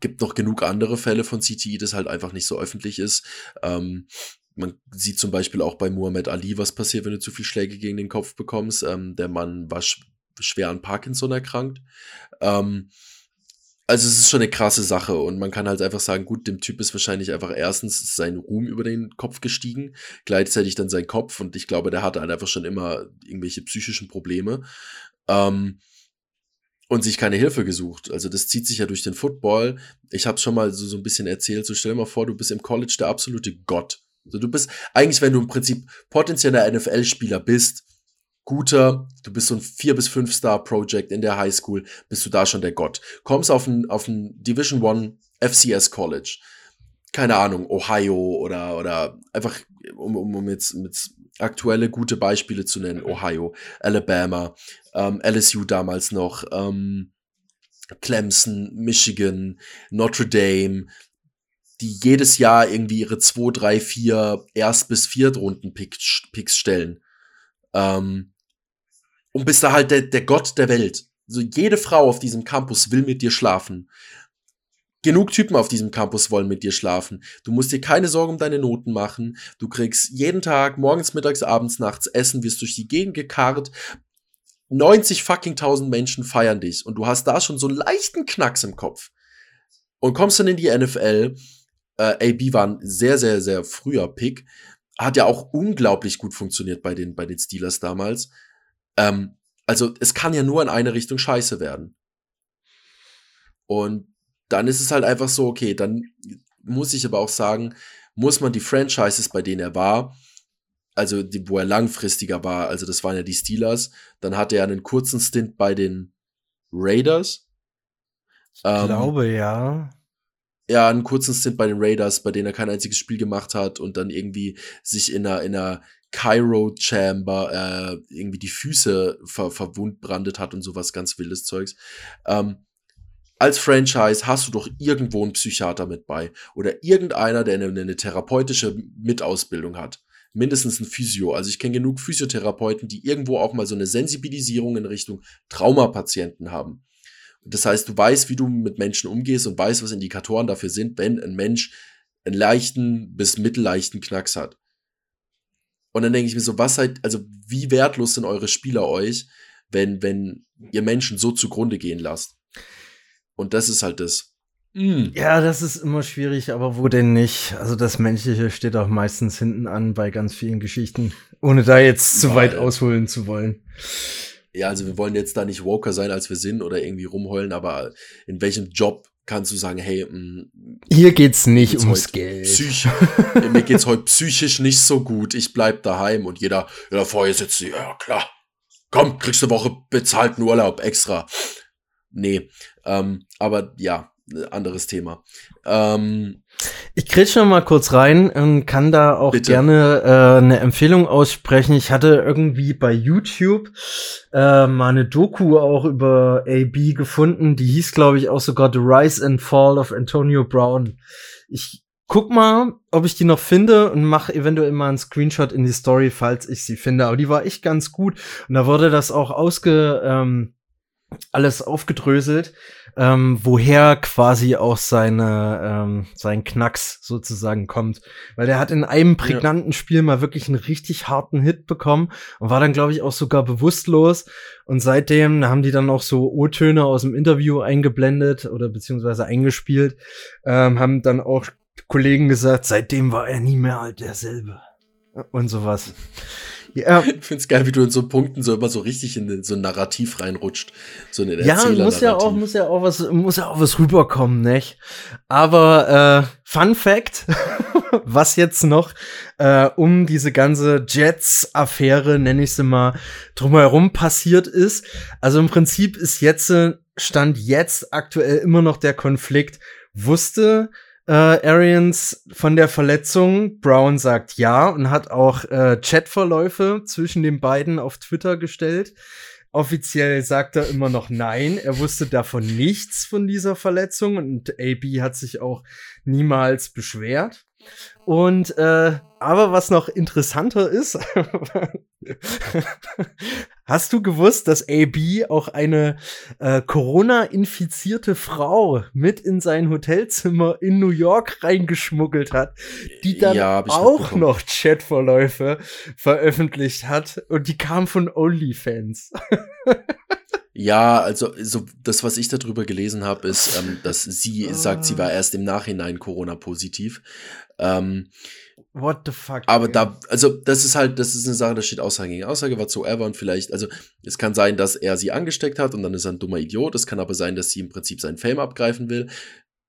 gibt noch genug andere Fälle von CTE, das halt einfach nicht so öffentlich ist. Ähm, man sieht zum Beispiel auch bei Muhammad Ali, was passiert, wenn du zu viele Schläge gegen den Kopf bekommst. Ähm, der Mann war sch schwer an Parkinson erkrankt. Ähm, also es ist schon eine krasse Sache und man kann halt einfach sagen, gut, dem Typ ist wahrscheinlich einfach erstens sein Ruhm über den Kopf gestiegen, gleichzeitig dann sein Kopf und ich glaube, der hatte halt einfach schon immer irgendwelche psychischen Probleme ähm, und sich keine Hilfe gesucht. Also das zieht sich ja durch den Football. Ich habe schon mal so, so ein bisschen erzählt, so stell dir mal vor, du bist im College der absolute Gott. Also du bist eigentlich, wenn du im Prinzip potenzieller NFL-Spieler bist, guter, du bist so ein 4 bis 5 Star Project in der High School, bist du da schon der Gott. Kommst auf ein, auf ein Division One FCS College. Keine Ahnung, Ohio oder, oder einfach, um, um, um jetzt mit aktuelle gute Beispiele zu nennen, Ohio, Alabama, ähm, LSU damals noch, ähm, Clemson, Michigan, Notre Dame, die jedes Jahr irgendwie ihre 2, 3, 4 Erst- bis Viertrunden-Picks stellen. Ähm, und bist da halt der, der Gott der Welt. So jede Frau auf diesem Campus will mit dir schlafen. Genug Typen auf diesem Campus wollen mit dir schlafen. Du musst dir keine Sorgen um deine Noten machen. Du kriegst jeden Tag, morgens, mittags, abends, nachts Essen, wirst durch die Gegend gekarrt. 90 fucking tausend Menschen feiern dich und du hast da schon so einen leichten Knacks im Kopf. Und kommst dann in die NFL. Äh, AB war ein sehr, sehr, sehr früher Pick. Hat ja auch unglaublich gut funktioniert bei den, bei den Steelers damals. Ähm, also es kann ja nur in eine Richtung scheiße werden. Und dann ist es halt einfach so, okay, dann muss ich aber auch sagen, muss man die Franchises, bei denen er war, also die, wo er langfristiger war, also das waren ja die Steelers, dann hatte er einen kurzen Stint bei den Raiders. Ich ähm, glaube ja. ja, einen kurzen Stint bei den Raiders, bei denen er kein einziges Spiel gemacht hat und dann irgendwie sich in einer, in einer Cairo Chamber äh, irgendwie die Füße ver verwundbrandet hat und sowas ganz wildes Zeugs. Ähm, als Franchise hast du doch irgendwo einen Psychiater mit bei oder irgendeiner, der eine, eine therapeutische Mitausbildung hat. Mindestens ein Physio. Also ich kenne genug Physiotherapeuten, die irgendwo auch mal so eine Sensibilisierung in Richtung Traumapatienten haben. Das heißt, du weißt, wie du mit Menschen umgehst und weißt, was Indikatoren dafür sind, wenn ein Mensch einen leichten bis mittelleichten Knacks hat. Und dann denke ich mir so, was seid, also wie wertlos sind eure Spieler euch, wenn, wenn ihr Menschen so zugrunde gehen lasst? Und das ist halt das. Mm. Ja, das ist immer schwierig, aber wo denn nicht? Also das Menschliche steht auch meistens hinten an bei ganz vielen Geschichten, ohne da jetzt zu weit ausholen zu wollen ja, also wir wollen jetzt da nicht Woker sein, als wir sind oder irgendwie rumheulen, aber in welchem Job kannst du sagen, hey, mh, mm, hier geht's nicht geht's ums Geld. Psych mir geht's heute psychisch nicht so gut, ich bleib daheim und jeder, ja, vorher sitzt ja klar, komm, kriegst eine Woche bezahlten Urlaub extra. Nee, ähm, aber ja, anderes Thema. Ähm, ich kriege schon mal kurz rein und kann da auch Bitte. gerne äh, eine Empfehlung aussprechen. Ich hatte irgendwie bei YouTube äh, mal eine Doku auch über AB gefunden. Die hieß, glaube ich, auch sogar The Rise and Fall of Antonio Brown. Ich guck mal, ob ich die noch finde und mache eventuell mal einen Screenshot in die Story, falls ich sie finde. Aber die war echt ganz gut. Und da wurde das auch ausge ähm, alles aufgedröselt ähm, woher quasi auch seine, ähm, sein Knacks sozusagen kommt. Weil der hat in einem prägnanten ja. Spiel mal wirklich einen richtig harten Hit bekommen und war dann, glaube ich, auch sogar bewusstlos. Und seitdem haben die dann auch so O-Töne aus dem Interview eingeblendet oder beziehungsweise eingespielt, ähm, haben dann auch Kollegen gesagt, seitdem war er nie mehr halt derselbe. Und sowas. Ja. Ich finde es geil, wie du in so Punkten so immer so richtig in so ein Narrativ reinrutscht. So in ja, muss ja auch, muss ja auch was, muss ja auch was rüberkommen, nicht? Aber äh, Fun Fact, was jetzt noch äh, um diese ganze Jets-Affäre, nenne ich sie mal, drumherum passiert ist. Also im Prinzip ist jetzt, äh, stand jetzt aktuell immer noch der Konflikt, wusste äh, Arians von der Verletzung. Brown sagt ja und hat auch äh, Chatverläufe zwischen den beiden auf Twitter gestellt. Offiziell sagt er immer noch nein. Er wusste davon nichts von dieser Verletzung und AB hat sich auch niemals beschwert. Und äh, aber was noch interessanter ist, hast du gewusst, dass AB auch eine äh, Corona-infizierte Frau mit in sein Hotelzimmer in New York reingeschmuggelt hat, die dann ja, auch noch Chatverläufe veröffentlicht hat und die kam von OnlyFans. Ja, also so das, was ich darüber gelesen habe, ist, ähm, dass sie sagt, sie war erst im Nachhinein Corona-positiv. Ähm, What the fuck? Aber ey. da, also das ist halt, das ist eine Sache, da steht Aussage gegen Aussage, whatsoever und vielleicht, also es kann sein, dass er sie angesteckt hat und dann ist er ein dummer Idiot. Es kann aber sein, dass sie im Prinzip seinen Fame abgreifen will.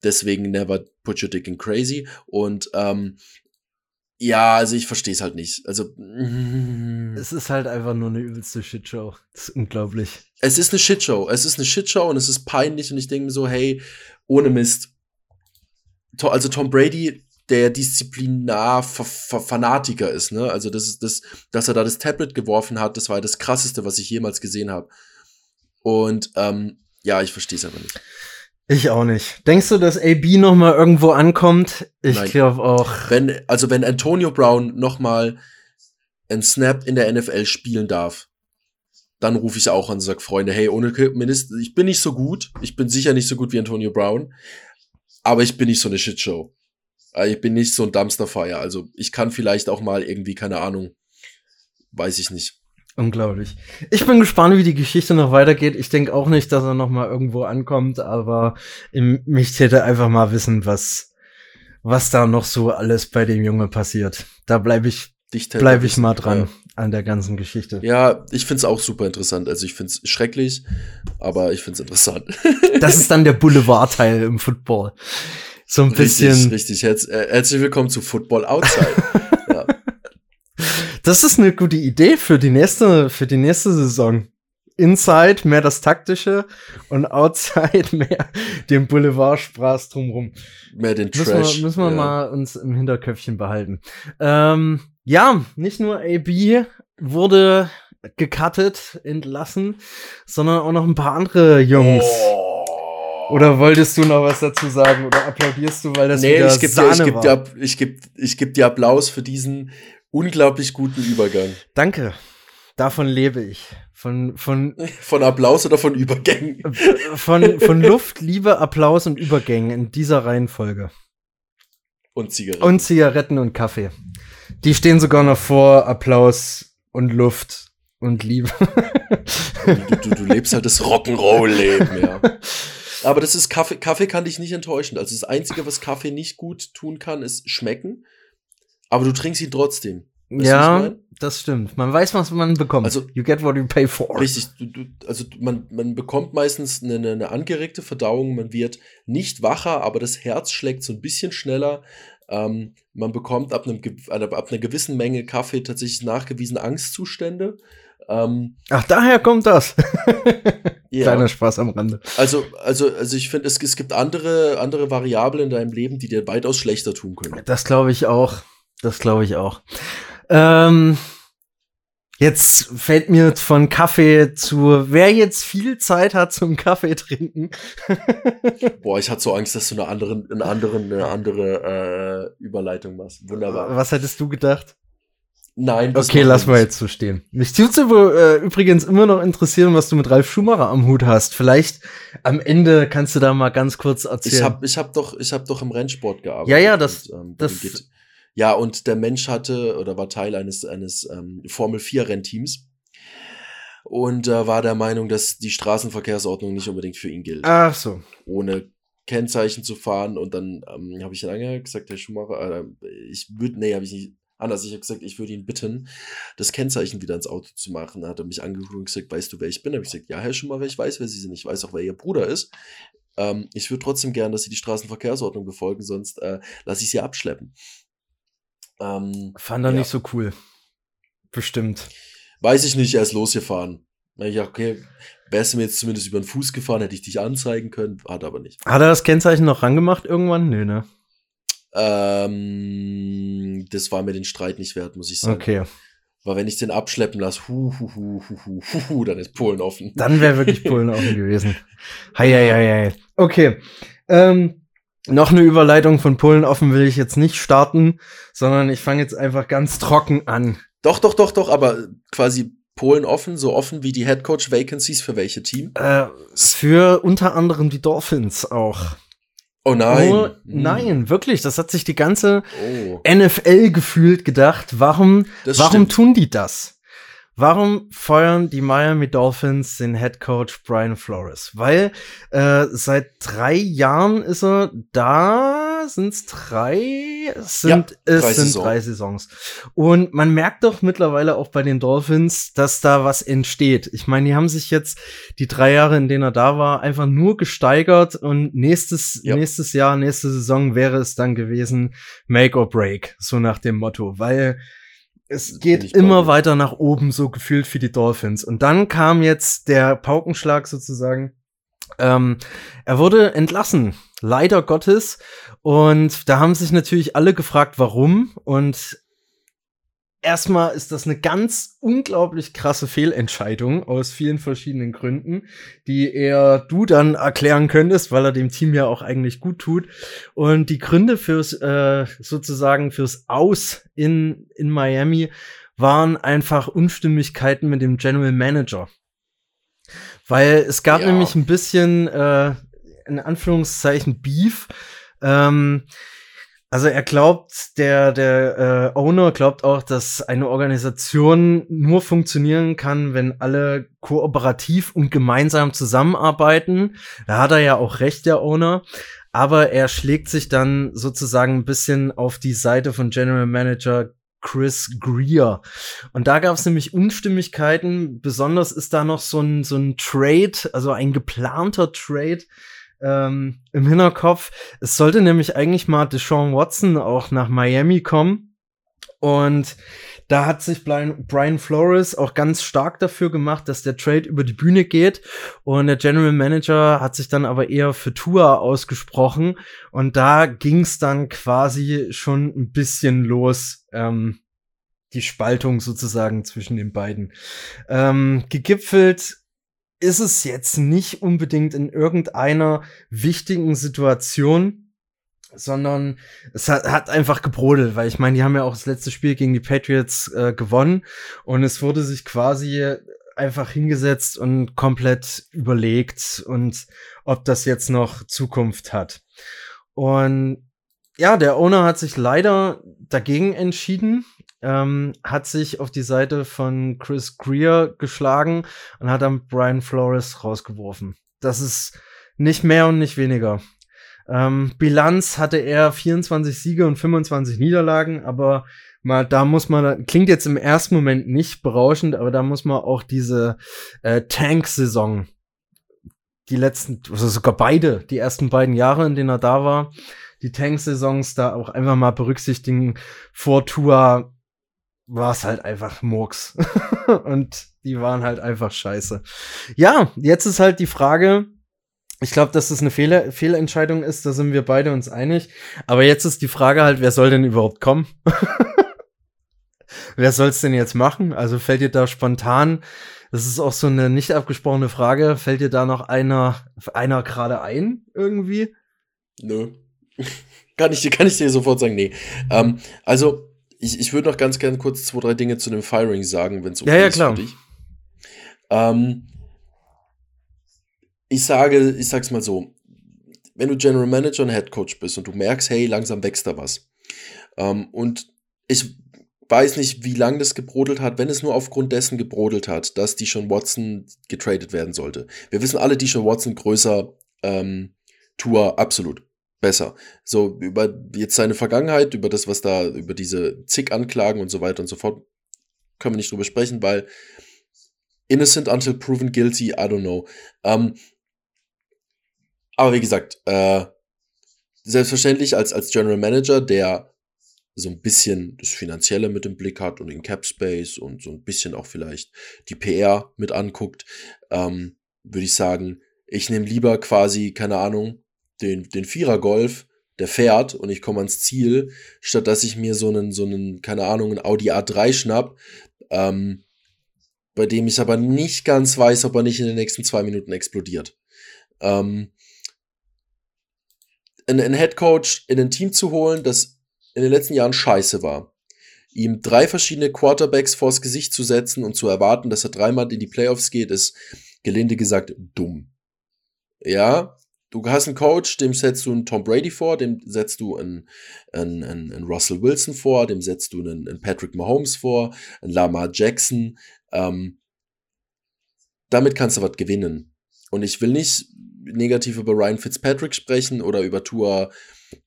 Deswegen never put your dick in crazy. Und ähm, ja, also ich verstehe es halt nicht. Also es ist halt einfach nur eine übelste Shitshow. Das ist unglaublich. Es ist eine Shitshow. Es ist eine Shitshow und es ist peinlich und ich denke mir so, hey, ohne Mist. Also Tom Brady der Disziplinar-Fanatiker ist, ne? Also das ist das, dass er da das Tablet geworfen hat, das war das krasseste, was ich jemals gesehen habe. Und ähm, ja, ich verstehe es aber nicht. Ich auch nicht. Denkst du, dass AB noch mal irgendwo ankommt? Ich glaube auch. Wenn also wenn Antonio Brown noch mal ein Snap in der NFL spielen darf, dann rufe ich auch an und sage, Freunde, hey, ohne Minister, ich bin nicht so gut, ich bin sicher nicht so gut wie Antonio Brown, aber ich bin nicht so eine Shitshow. Äh, ich bin nicht so ein Dumpsterfire. Also ich kann vielleicht auch mal irgendwie, keine Ahnung, weiß ich nicht. Unglaublich. Ich bin gespannt, wie die Geschichte noch weitergeht. Ich denke auch nicht, dass er noch mal irgendwo ankommt, aber mich täte einfach mal wissen, was, was da noch so alles bei dem Junge passiert. Da bleibe ich, bleibe ich mal dran ja. an der ganzen Geschichte. Ja, ich find's auch super interessant. Also ich find's schrecklich, aber ich find's interessant. das ist dann der Boulevardteil im Football so ein bisschen. Richtig, richtig. Herz, äh, herzlich willkommen zu Football Outside. ja. Das ist eine gute Idee für die nächste, für die nächste Saison. Inside mehr das Taktische und Outside mehr den Boulevard-Spaß drumrum. Mehr den Trash. Müssen wir, müssen wir ja. mal uns im Hinterköpfchen behalten. Ähm, ja, nicht nur AB wurde gecuttet, entlassen, sondern auch noch ein paar andere Jungs. Oh. Oder wolltest du noch was dazu sagen oder applaudierst du, weil das nee, wieder ich geb Sahne dir, ich geb war? Dir, ich gebe ich geb dir Applaus für diesen unglaublich guten Übergang. Danke. Davon lebe ich. Von, von, von Applaus oder von Übergängen? Von, von Luft, Liebe, Applaus und Übergängen in dieser Reihenfolge. Und Zigaretten. Und Zigaretten und Kaffee. Die stehen sogar noch vor Applaus und Luft und Liebe. Du, du, du lebst halt das Rock'n'Roll-Leben, ja. Aber das ist Kaffee, Kaffee kann dich nicht enttäuschen. Also das Einzige, was Kaffee nicht gut tun kann, ist schmecken. Aber du trinkst ihn trotzdem. Weißt ja, das stimmt. Man weiß, was man bekommt. Also, you get what you pay for. Richtig. Du, du, also man, man bekommt meistens eine, eine angeregte Verdauung. Man wird nicht wacher, aber das Herz schlägt so ein bisschen schneller. Ähm, man bekommt ab, einem, ab einer gewissen Menge Kaffee tatsächlich nachgewiesen Angstzustände. Ähm, Ach, daher kommt das. ja. Kleiner Spaß am Rande. Also, also, also ich finde, es, es gibt andere, andere Variablen in deinem Leben, die dir weitaus schlechter tun können. Das glaube ich auch. Das glaube ich auch. Ähm, jetzt fällt mir von Kaffee zu, wer jetzt viel Zeit hat zum Kaffee trinken. Boah, ich hatte so Angst, dass du eine andere, eine andere, eine andere äh, Überleitung machst. Wunderbar. Was hättest du gedacht? Nein. Okay, lass mal jetzt so stehen. Mich tut äh, übrigens immer noch interessieren, was du mit Ralf Schumacher am Hut hast. Vielleicht am Ende kannst du da mal ganz kurz erzählen. Ich habe ich hab doch, ich hab doch im Rennsport gearbeitet. Ja, ja, das, und, ähm, das ja, und der Mensch hatte oder war Teil eines, eines ähm, Formel-4-Rennteams und äh, war der Meinung, dass die Straßenverkehrsordnung nicht unbedingt für ihn gilt. Ach so. Ohne Kennzeichen zu fahren und dann ähm, habe ich ihn angehört, gesagt, Herr Schumacher, äh, ich würde, nee, habe ich nicht, anders, ich habe gesagt, ich würde ihn bitten, das Kennzeichen wieder ins Auto zu machen. Da hat er mich angeguckt und gesagt, weißt du, wer ich bin? Da habe ich gesagt, ja, Herr Schumacher, ich weiß, wer Sie sind, ich weiß auch, wer Ihr Bruder ist. Ähm, ich würde trotzdem gern, dass Sie die Straßenverkehrsordnung befolgen, sonst äh, lasse ich Sie abschleppen. Ähm, Fand er ja. nicht so cool. Bestimmt. Weiß ich nicht, er ist losgefahren. Ich dachte, okay, wärst du mir jetzt zumindest über den Fuß gefahren, hätte ich dich anzeigen können, hat aber nicht. Hat er das Kennzeichen noch rangemacht irgendwann? Nö, ne? Ähm, das war mir den Streit nicht wert, muss ich sagen. Okay. Weil wenn ich den abschleppen lasse, hu, hu, hu, hu, hu, hu, hu, dann ist Polen offen. Dann wäre wirklich Polen offen gewesen. Hei, hei, hei, hei. Okay. Ähm, noch eine Überleitung von Polen offen will ich jetzt nicht starten, sondern ich fange jetzt einfach ganz trocken an. Doch, doch, doch, doch, aber quasi Polen offen, so offen wie die Headcoach Vacancies für welche Team? Äh, für unter anderem die Dolphins auch. Oh nein. Oh, nein, wirklich. Das hat sich die ganze oh. NFL gefühlt gedacht. Warum, warum tun die das? Warum feuern die Miami Dolphins den Head Coach Brian Flores? Weil äh, seit drei Jahren ist er da, sind es drei, es sind, ja, es drei sind Saison. drei Saisons. Und man merkt doch mittlerweile auch bei den Dolphins, dass da was entsteht. Ich meine, die haben sich jetzt die drei Jahre, in denen er da war, einfach nur gesteigert und nächstes, ja. nächstes Jahr, nächste Saison wäre es dann gewesen, Make or Break, so nach dem Motto, weil es geht immer weiter nach oben, so gefühlt für die Dolphins. Und dann kam jetzt der Paukenschlag sozusagen. Ähm, er wurde entlassen, leider Gottes. Und da haben sich natürlich alle gefragt, warum. Und erstmal ist das eine ganz unglaublich krasse Fehlentscheidung aus vielen verschiedenen Gründen, die eher du dann erklären könntest, weil er dem Team ja auch eigentlich gut tut. Und die Gründe fürs äh, sozusagen fürs Aus in in Miami waren einfach Unstimmigkeiten mit dem General Manager. Weil es gab ja. nämlich ein bisschen äh, in Anführungszeichen Beef. Ähm, also er glaubt, der, der äh, Owner glaubt auch, dass eine Organisation nur funktionieren kann, wenn alle kooperativ und gemeinsam zusammenarbeiten. Da hat er ja auch recht, der Owner. Aber er schlägt sich dann sozusagen ein bisschen auf die Seite von General Manager Chris Greer. Und da gab es nämlich Unstimmigkeiten. Besonders ist da noch so ein, so ein Trade, also ein geplanter Trade ähm, im Hinterkopf. Es sollte nämlich eigentlich mal Deshaun Watson auch nach Miami kommen. Und da hat sich Brian Flores auch ganz stark dafür gemacht, dass der Trade über die Bühne geht. Und der General Manager hat sich dann aber eher für Tour ausgesprochen. Und da ging es dann quasi schon ein bisschen los. Ähm, die Spaltung sozusagen zwischen den beiden. Ähm, gegipfelt ist es jetzt nicht unbedingt in irgendeiner wichtigen Situation, sondern es hat, hat einfach gebrodelt, weil ich meine, die haben ja auch das letzte Spiel gegen die Patriots äh, gewonnen und es wurde sich quasi einfach hingesetzt und komplett überlegt und ob das jetzt noch Zukunft hat. Und ja, der Owner hat sich leider dagegen entschieden, ähm, hat sich auf die Seite von Chris Greer geschlagen und hat dann Brian Flores rausgeworfen. Das ist nicht mehr und nicht weniger. Ähm, Bilanz hatte er 24 Siege und 25 Niederlagen, aber mal, da muss man, klingt jetzt im ersten Moment nicht berauschend, aber da muss man auch diese äh, Tank-Saison, die letzten, also sogar beide, die ersten beiden Jahre, in denen er da war, die Tank-Saisons da auch einfach mal berücksichtigen. Vor Tour war es halt einfach Murks. und die waren halt einfach scheiße. Ja, jetzt ist halt die Frage, ich glaube, dass das eine Fehler Fehlentscheidung ist, da sind wir beide uns einig. Aber jetzt ist die Frage halt, wer soll denn überhaupt kommen? wer soll es denn jetzt machen? Also fällt dir da spontan, das ist auch so eine nicht abgesprochene Frage, fällt dir da noch einer, einer gerade ein irgendwie? Nö. kann, ich, kann ich dir sofort sagen, nee. Ähm, also, ich, ich würde noch ganz gerne kurz zwei, drei Dinge zu dem Firing sagen, wenn es okay ja, ja, ist klar. für dich. Ähm, ich sage, ich sag's mal so, wenn du General Manager und Head Coach bist und du merkst, hey, langsam wächst da was. Ähm, und ich weiß nicht, wie lange das gebrodelt hat, wenn es nur aufgrund dessen gebrodelt hat, dass die schon Watson getradet werden sollte. Wir wissen alle, die schon Watson größer ähm, Tour absolut besser. So über jetzt seine Vergangenheit, über das, was da, über diese zig Anklagen und so weiter und so fort, können wir nicht drüber sprechen, weil innocent until proven guilty, I don't know. Ähm, aber wie gesagt, äh, selbstverständlich als, als General Manager, der so ein bisschen das Finanzielle mit im Blick hat und den Cap Space und so ein bisschen auch vielleicht die PR mit anguckt, ähm, würde ich sagen, ich nehme lieber quasi, keine Ahnung, den, den Vierer-Golf, der fährt und ich komme ans Ziel, statt dass ich mir so einen, so einen, keine Ahnung, einen Audi A3 schnapp, ähm, bei dem ich aber nicht ganz weiß, ob er nicht in den nächsten zwei Minuten explodiert. Ähm, einen Headcoach in ein Team zu holen, das in den letzten Jahren scheiße war. Ihm drei verschiedene Quarterbacks vors Gesicht zu setzen und zu erwarten, dass er dreimal in die Playoffs geht, ist gelinde gesagt dumm. Ja, du hast einen Coach, dem setzt du einen Tom Brady vor, dem setzt du einen, einen, einen Russell Wilson vor, dem setzt du einen, einen Patrick Mahomes vor, einen Lamar Jackson. Ähm, damit kannst du was gewinnen. Und ich will nicht negativ über Ryan Fitzpatrick sprechen oder über Tour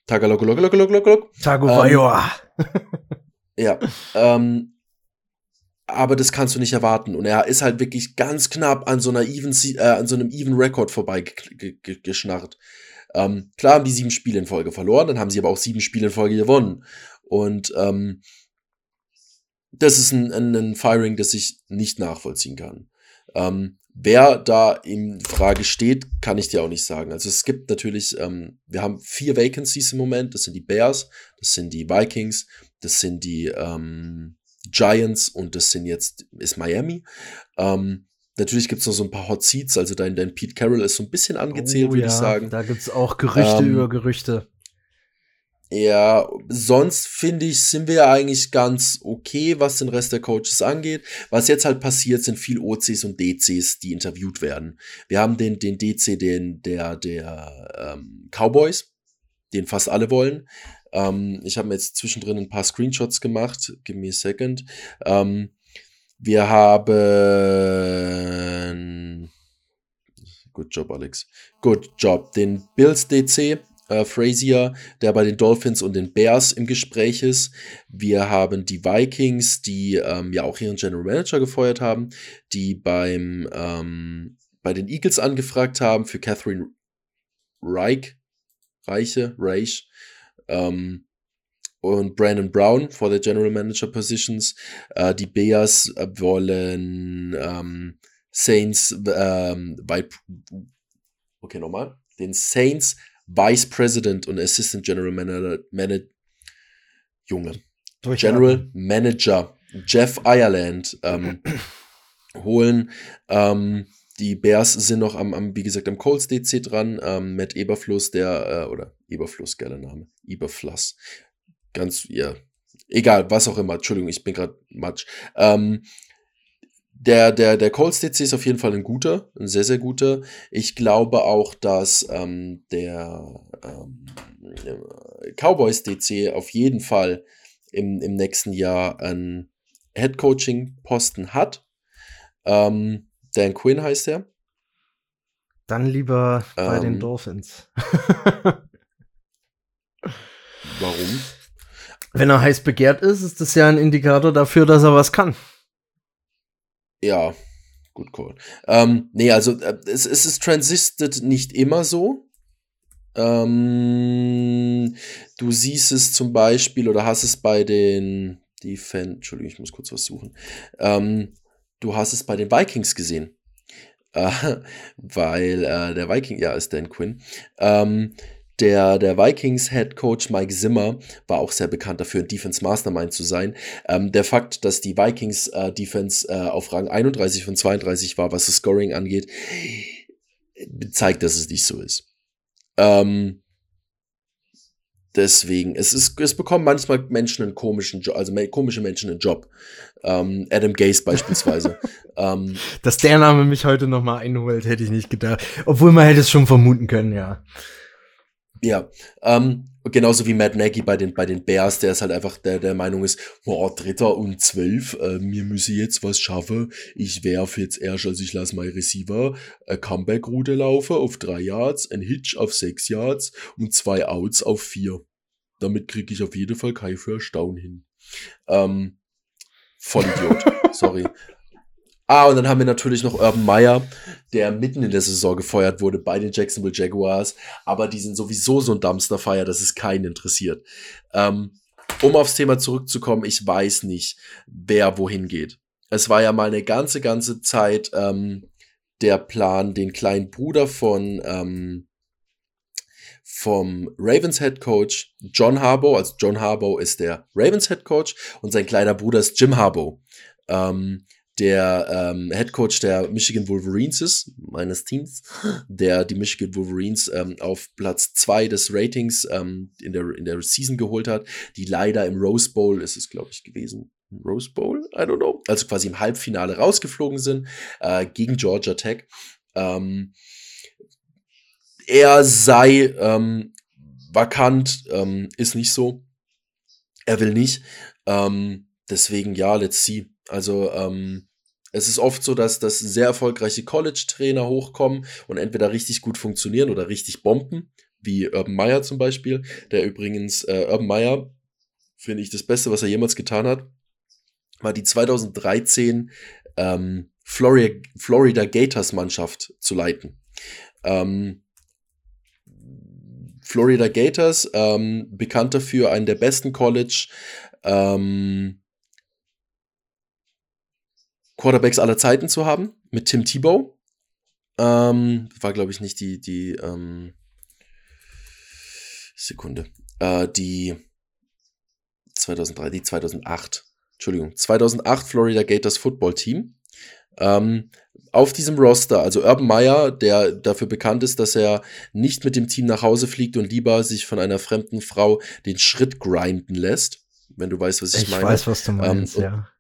Tagalogologologolog. Tagovailoa. Ähm, ja. Ähm, aber das kannst du nicht erwarten. Und er ist halt wirklich ganz knapp an so einer even, äh, an so einem even Record vorbeigeschnarrt. Ähm, klar haben die sieben Spiele in Folge verloren, dann haben sie aber auch sieben Spiele in Folge gewonnen. Und ähm, das ist ein, ein, ein Firing, das ich nicht nachvollziehen kann. Ähm, Wer da in Frage steht, kann ich dir auch nicht sagen. Also es gibt natürlich, ähm, wir haben vier Vacancies im Moment. Das sind die Bears, das sind die Vikings, das sind die ähm, Giants und das sind jetzt ist Miami. Ähm, natürlich gibt es noch so ein paar Hot Seats. Also dein, dein Pete Carroll ist so ein bisschen angezählt, oh, würde ja, ich sagen. Da gibt es auch Gerüchte ähm, über Gerüchte. Ja, sonst finde ich, sind wir ja eigentlich ganz okay, was den Rest der Coaches angeht. Was jetzt halt passiert, sind viel OCs und DCs, die interviewt werden. Wir haben den, den DC, den, der, der ähm, Cowboys, den fast alle wollen. Ähm, ich habe mir jetzt zwischendrin ein paar Screenshots gemacht. Give me a second. Ähm, wir haben. Good job, Alex. Good job. Den Bills DC äh, Frazier, der bei den Dolphins und den Bears im Gespräch ist. Wir haben die Vikings, die ähm, ja auch ihren General Manager gefeuert haben, die beim ähm, bei den Eagles angefragt haben für Catherine Reich, Reiche, Reich. Ähm, und Brandon Brown for the General Manager Positions. Äh, die Bears äh, wollen ähm, Saints ähm, bei okay nochmal den Saints Vice President und Assistant General Manager, Manager Junge General Manager Jeff Ireland ähm, holen. Ähm, die Bears sind noch am, am, wie gesagt, am Colts DC dran. Ähm, Matt Eberfluss, der, äh, oder Eberfluss, geiler Name. Eberfluss. Ganz, ja. Egal, was auch immer. Entschuldigung, ich bin gerade matsch. Ähm, der, der, der Colts DC ist auf jeden Fall ein guter, ein sehr, sehr guter. Ich glaube auch, dass ähm, der ähm, Cowboys DC auf jeden Fall im, im nächsten Jahr einen Head-Coaching-Posten hat. Ähm, Dan Quinn heißt er. Dann lieber bei den ähm. Dolphins. warum? Wenn er heiß begehrt ist, ist das ja ein Indikator dafür, dass er was kann. Ja, gut call. Ähm, nee, also äh, es, es ist transisted nicht immer so. Ähm, du siehst es zum Beispiel oder hast es bei den Defense, Entschuldigung, ich muss kurz was suchen. Ähm, du hast es bei den Vikings gesehen. Äh, weil äh, der Viking, ja, ist Dan Quinn. Ähm, der, der Vikings Head Coach Mike Zimmer war auch sehr bekannt dafür, ein Defense Mastermind zu sein. Ähm, der Fakt, dass die Vikings äh, Defense äh, auf Rang 31 von 32 war, was das Scoring angeht, zeigt, dass es nicht so ist. Ähm, deswegen, es ist, es bekommen manchmal Menschen einen komischen Job, also komische Menschen einen Job. Ähm, Adam Gaze beispielsweise. ähm, Dass der Name mich heute noch mal einholt, hätte ich nicht gedacht. Obwohl man hätte es schon vermuten können, ja. Ja, ähm, genauso wie Matt Nagy bei den, bei den Bears, der ist halt einfach der, der Meinung ist, boah, Dritter und Zwölf, äh, mir müsse jetzt was schaffen. Ich werfe jetzt erst, also ich lasse mein Receiver eine Comeback-Route laufen auf drei Yards, ein Hitch auf sechs Yards und zwei Outs auf vier. Damit kriege ich auf jeden Fall kein First Down hin. Ähm, Vollidiot, sorry. Ah, und dann haben wir natürlich noch Urban Meyer, der mitten in der Saison gefeuert wurde bei den Jacksonville Jaguars. Aber die sind sowieso so ein Dumpster-Fire, dass es keinen interessiert. Ähm, um aufs Thema zurückzukommen, ich weiß nicht, wer wohin geht. Es war ja mal eine ganze, ganze Zeit ähm, der Plan, den kleinen Bruder von ähm, vom Ravens Head Coach John Harbaugh, also John Harbaugh ist der Ravens Head Coach und sein kleiner Bruder ist Jim Harbaugh. Ähm, der ähm, Head Coach der Michigan Wolverines ist, meines Teams, der die Michigan Wolverines ähm, auf Platz zwei des Ratings ähm, in, der, in der Season geholt hat, die leider im Rose Bowl, ist es glaube ich gewesen, Rose Bowl, I don't know, also quasi im Halbfinale rausgeflogen sind äh, gegen Georgia Tech. Ähm, er sei ähm, vakant, ähm, ist nicht so. Er will nicht. Ähm, deswegen ja, let's see. Also ähm, es ist oft so, dass, dass sehr erfolgreiche College-Trainer hochkommen und entweder richtig gut funktionieren oder richtig bomben, wie Urban Meyer zum Beispiel, der übrigens, äh, Urban Meyer, finde ich, das Beste, was er jemals getan hat, war die 2013 ähm, Florida, Florida Gators Mannschaft zu leiten. Ähm, Florida Gators, ähm, bekannt dafür, einen der besten College ähm, Quarterbacks aller Zeiten zu haben, mit Tim Tebow. Ähm, war, glaube ich, nicht die, die, ähm, Sekunde, äh, die 2003, die 2008, Entschuldigung, 2008 Florida Gators Football Team. Ähm, auf diesem Roster, also Urban Meyer, der dafür bekannt ist, dass er nicht mit dem Team nach Hause fliegt und lieber sich von einer fremden Frau den Schritt grinden lässt, wenn du weißt, was ich, ich meine. Ich weiß, was du meinst, ähm, ja.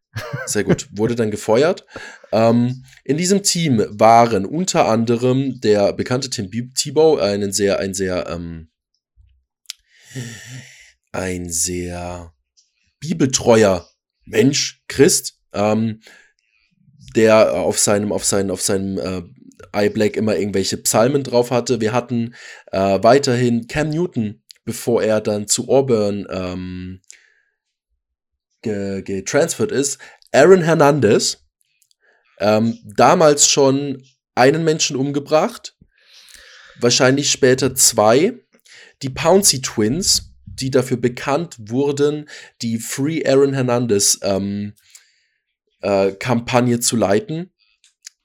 Sehr gut. Wurde dann gefeuert. Ähm, in diesem Team waren unter anderem der bekannte Tim Tebow, einen sehr, ein sehr, ähm, ein sehr bibeltreuer Mensch, Christ, ähm, der auf seinem, auf seinem, auf seinem äh, iBlack immer irgendwelche Psalmen drauf hatte. Wir hatten äh, weiterhin Cam Newton, bevor er dann zu Auburn ähm, getransfert ist, Aaron Hernandez, ähm, damals schon einen Menschen umgebracht, wahrscheinlich später zwei. Die Pouncy Twins, die dafür bekannt wurden, die Free Aaron Hernandez ähm, äh, Kampagne zu leiten.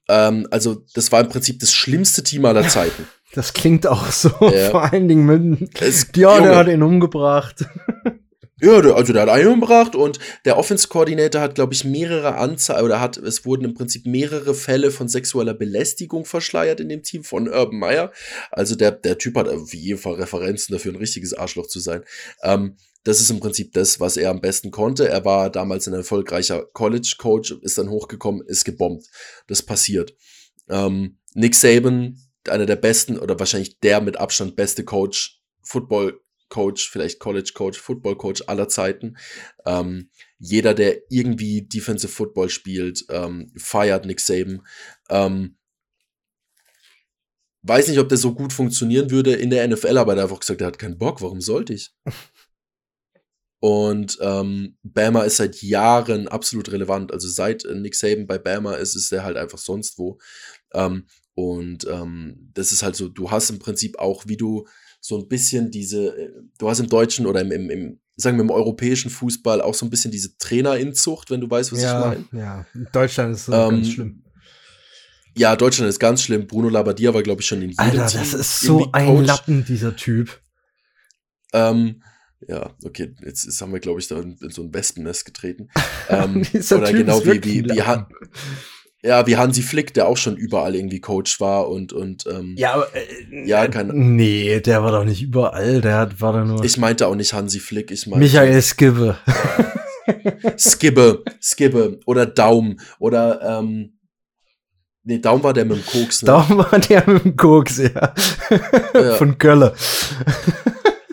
Ähm, also, das war im Prinzip das schlimmste Team aller Zeiten. Das klingt auch so, ja. vor allen Dingen mit. Es, ja, der hat ihn umgebracht. Ja, also der hat einen umgebracht und der Offense-Koordinator hat, glaube ich, mehrere Anzeigen, oder hat, es wurden im Prinzip mehrere Fälle von sexueller Belästigung verschleiert in dem Team von Urban Meyer. Also der, der Typ hat auf jeden Fall Referenzen dafür, ein richtiges Arschloch zu sein. Ähm, das ist im Prinzip das, was er am besten konnte. Er war damals ein erfolgreicher College-Coach, ist dann hochgekommen, ist gebombt. Das passiert. Ähm, Nick Saban, einer der besten oder wahrscheinlich der mit Abstand beste Coach, Football Coach, vielleicht College Coach, Football Coach aller Zeiten. Ähm, jeder, der irgendwie Defensive Football spielt, ähm, feiert Nick Saban. Ähm, weiß nicht, ob der so gut funktionieren würde in der NFL, aber er hat einfach gesagt, er hat keinen Bock, warum sollte ich? Und ähm, Bama ist seit Jahren absolut relevant. Also seit Nick Saban bei Bama ist, ist er halt einfach sonst wo. Ähm, und ähm, das ist halt so, du hast im Prinzip auch, wie du so ein bisschen diese, äh, du hast im Deutschen oder im, im, im sagen wir im europäischen Fußball auch so ein bisschen diese Trainerinzucht, wenn du weißt, was ja, ich meine. Ja, Deutschland ist so ähm, ganz schlimm. Ja, Deutschland ist ganz schlimm. Bruno Labbadia war, glaube ich, schon in jedem Alter, Team das ist so ein Lappen, dieser Typ. Ähm, ja, okay, jetzt, jetzt haben wir, glaube ich, da in, in, so ein Wespennest getreten. ähm, oder typ genau wie, wie, wie, ja, wie Hansi Flick, der auch schon überall irgendwie Coach war und, und ähm, ja, aber, äh, ja, kein, Nee, der war doch nicht überall, der hat, war da nur. Ich meinte auch nicht Hansi Flick, ich meinte. Michael Skibbe. Skibbe, Skibbe oder Daum oder ähm, Nee, Daum war der mit dem Koks. Ne? Daum war der mit dem Koks, ja. ja. Von Kölle.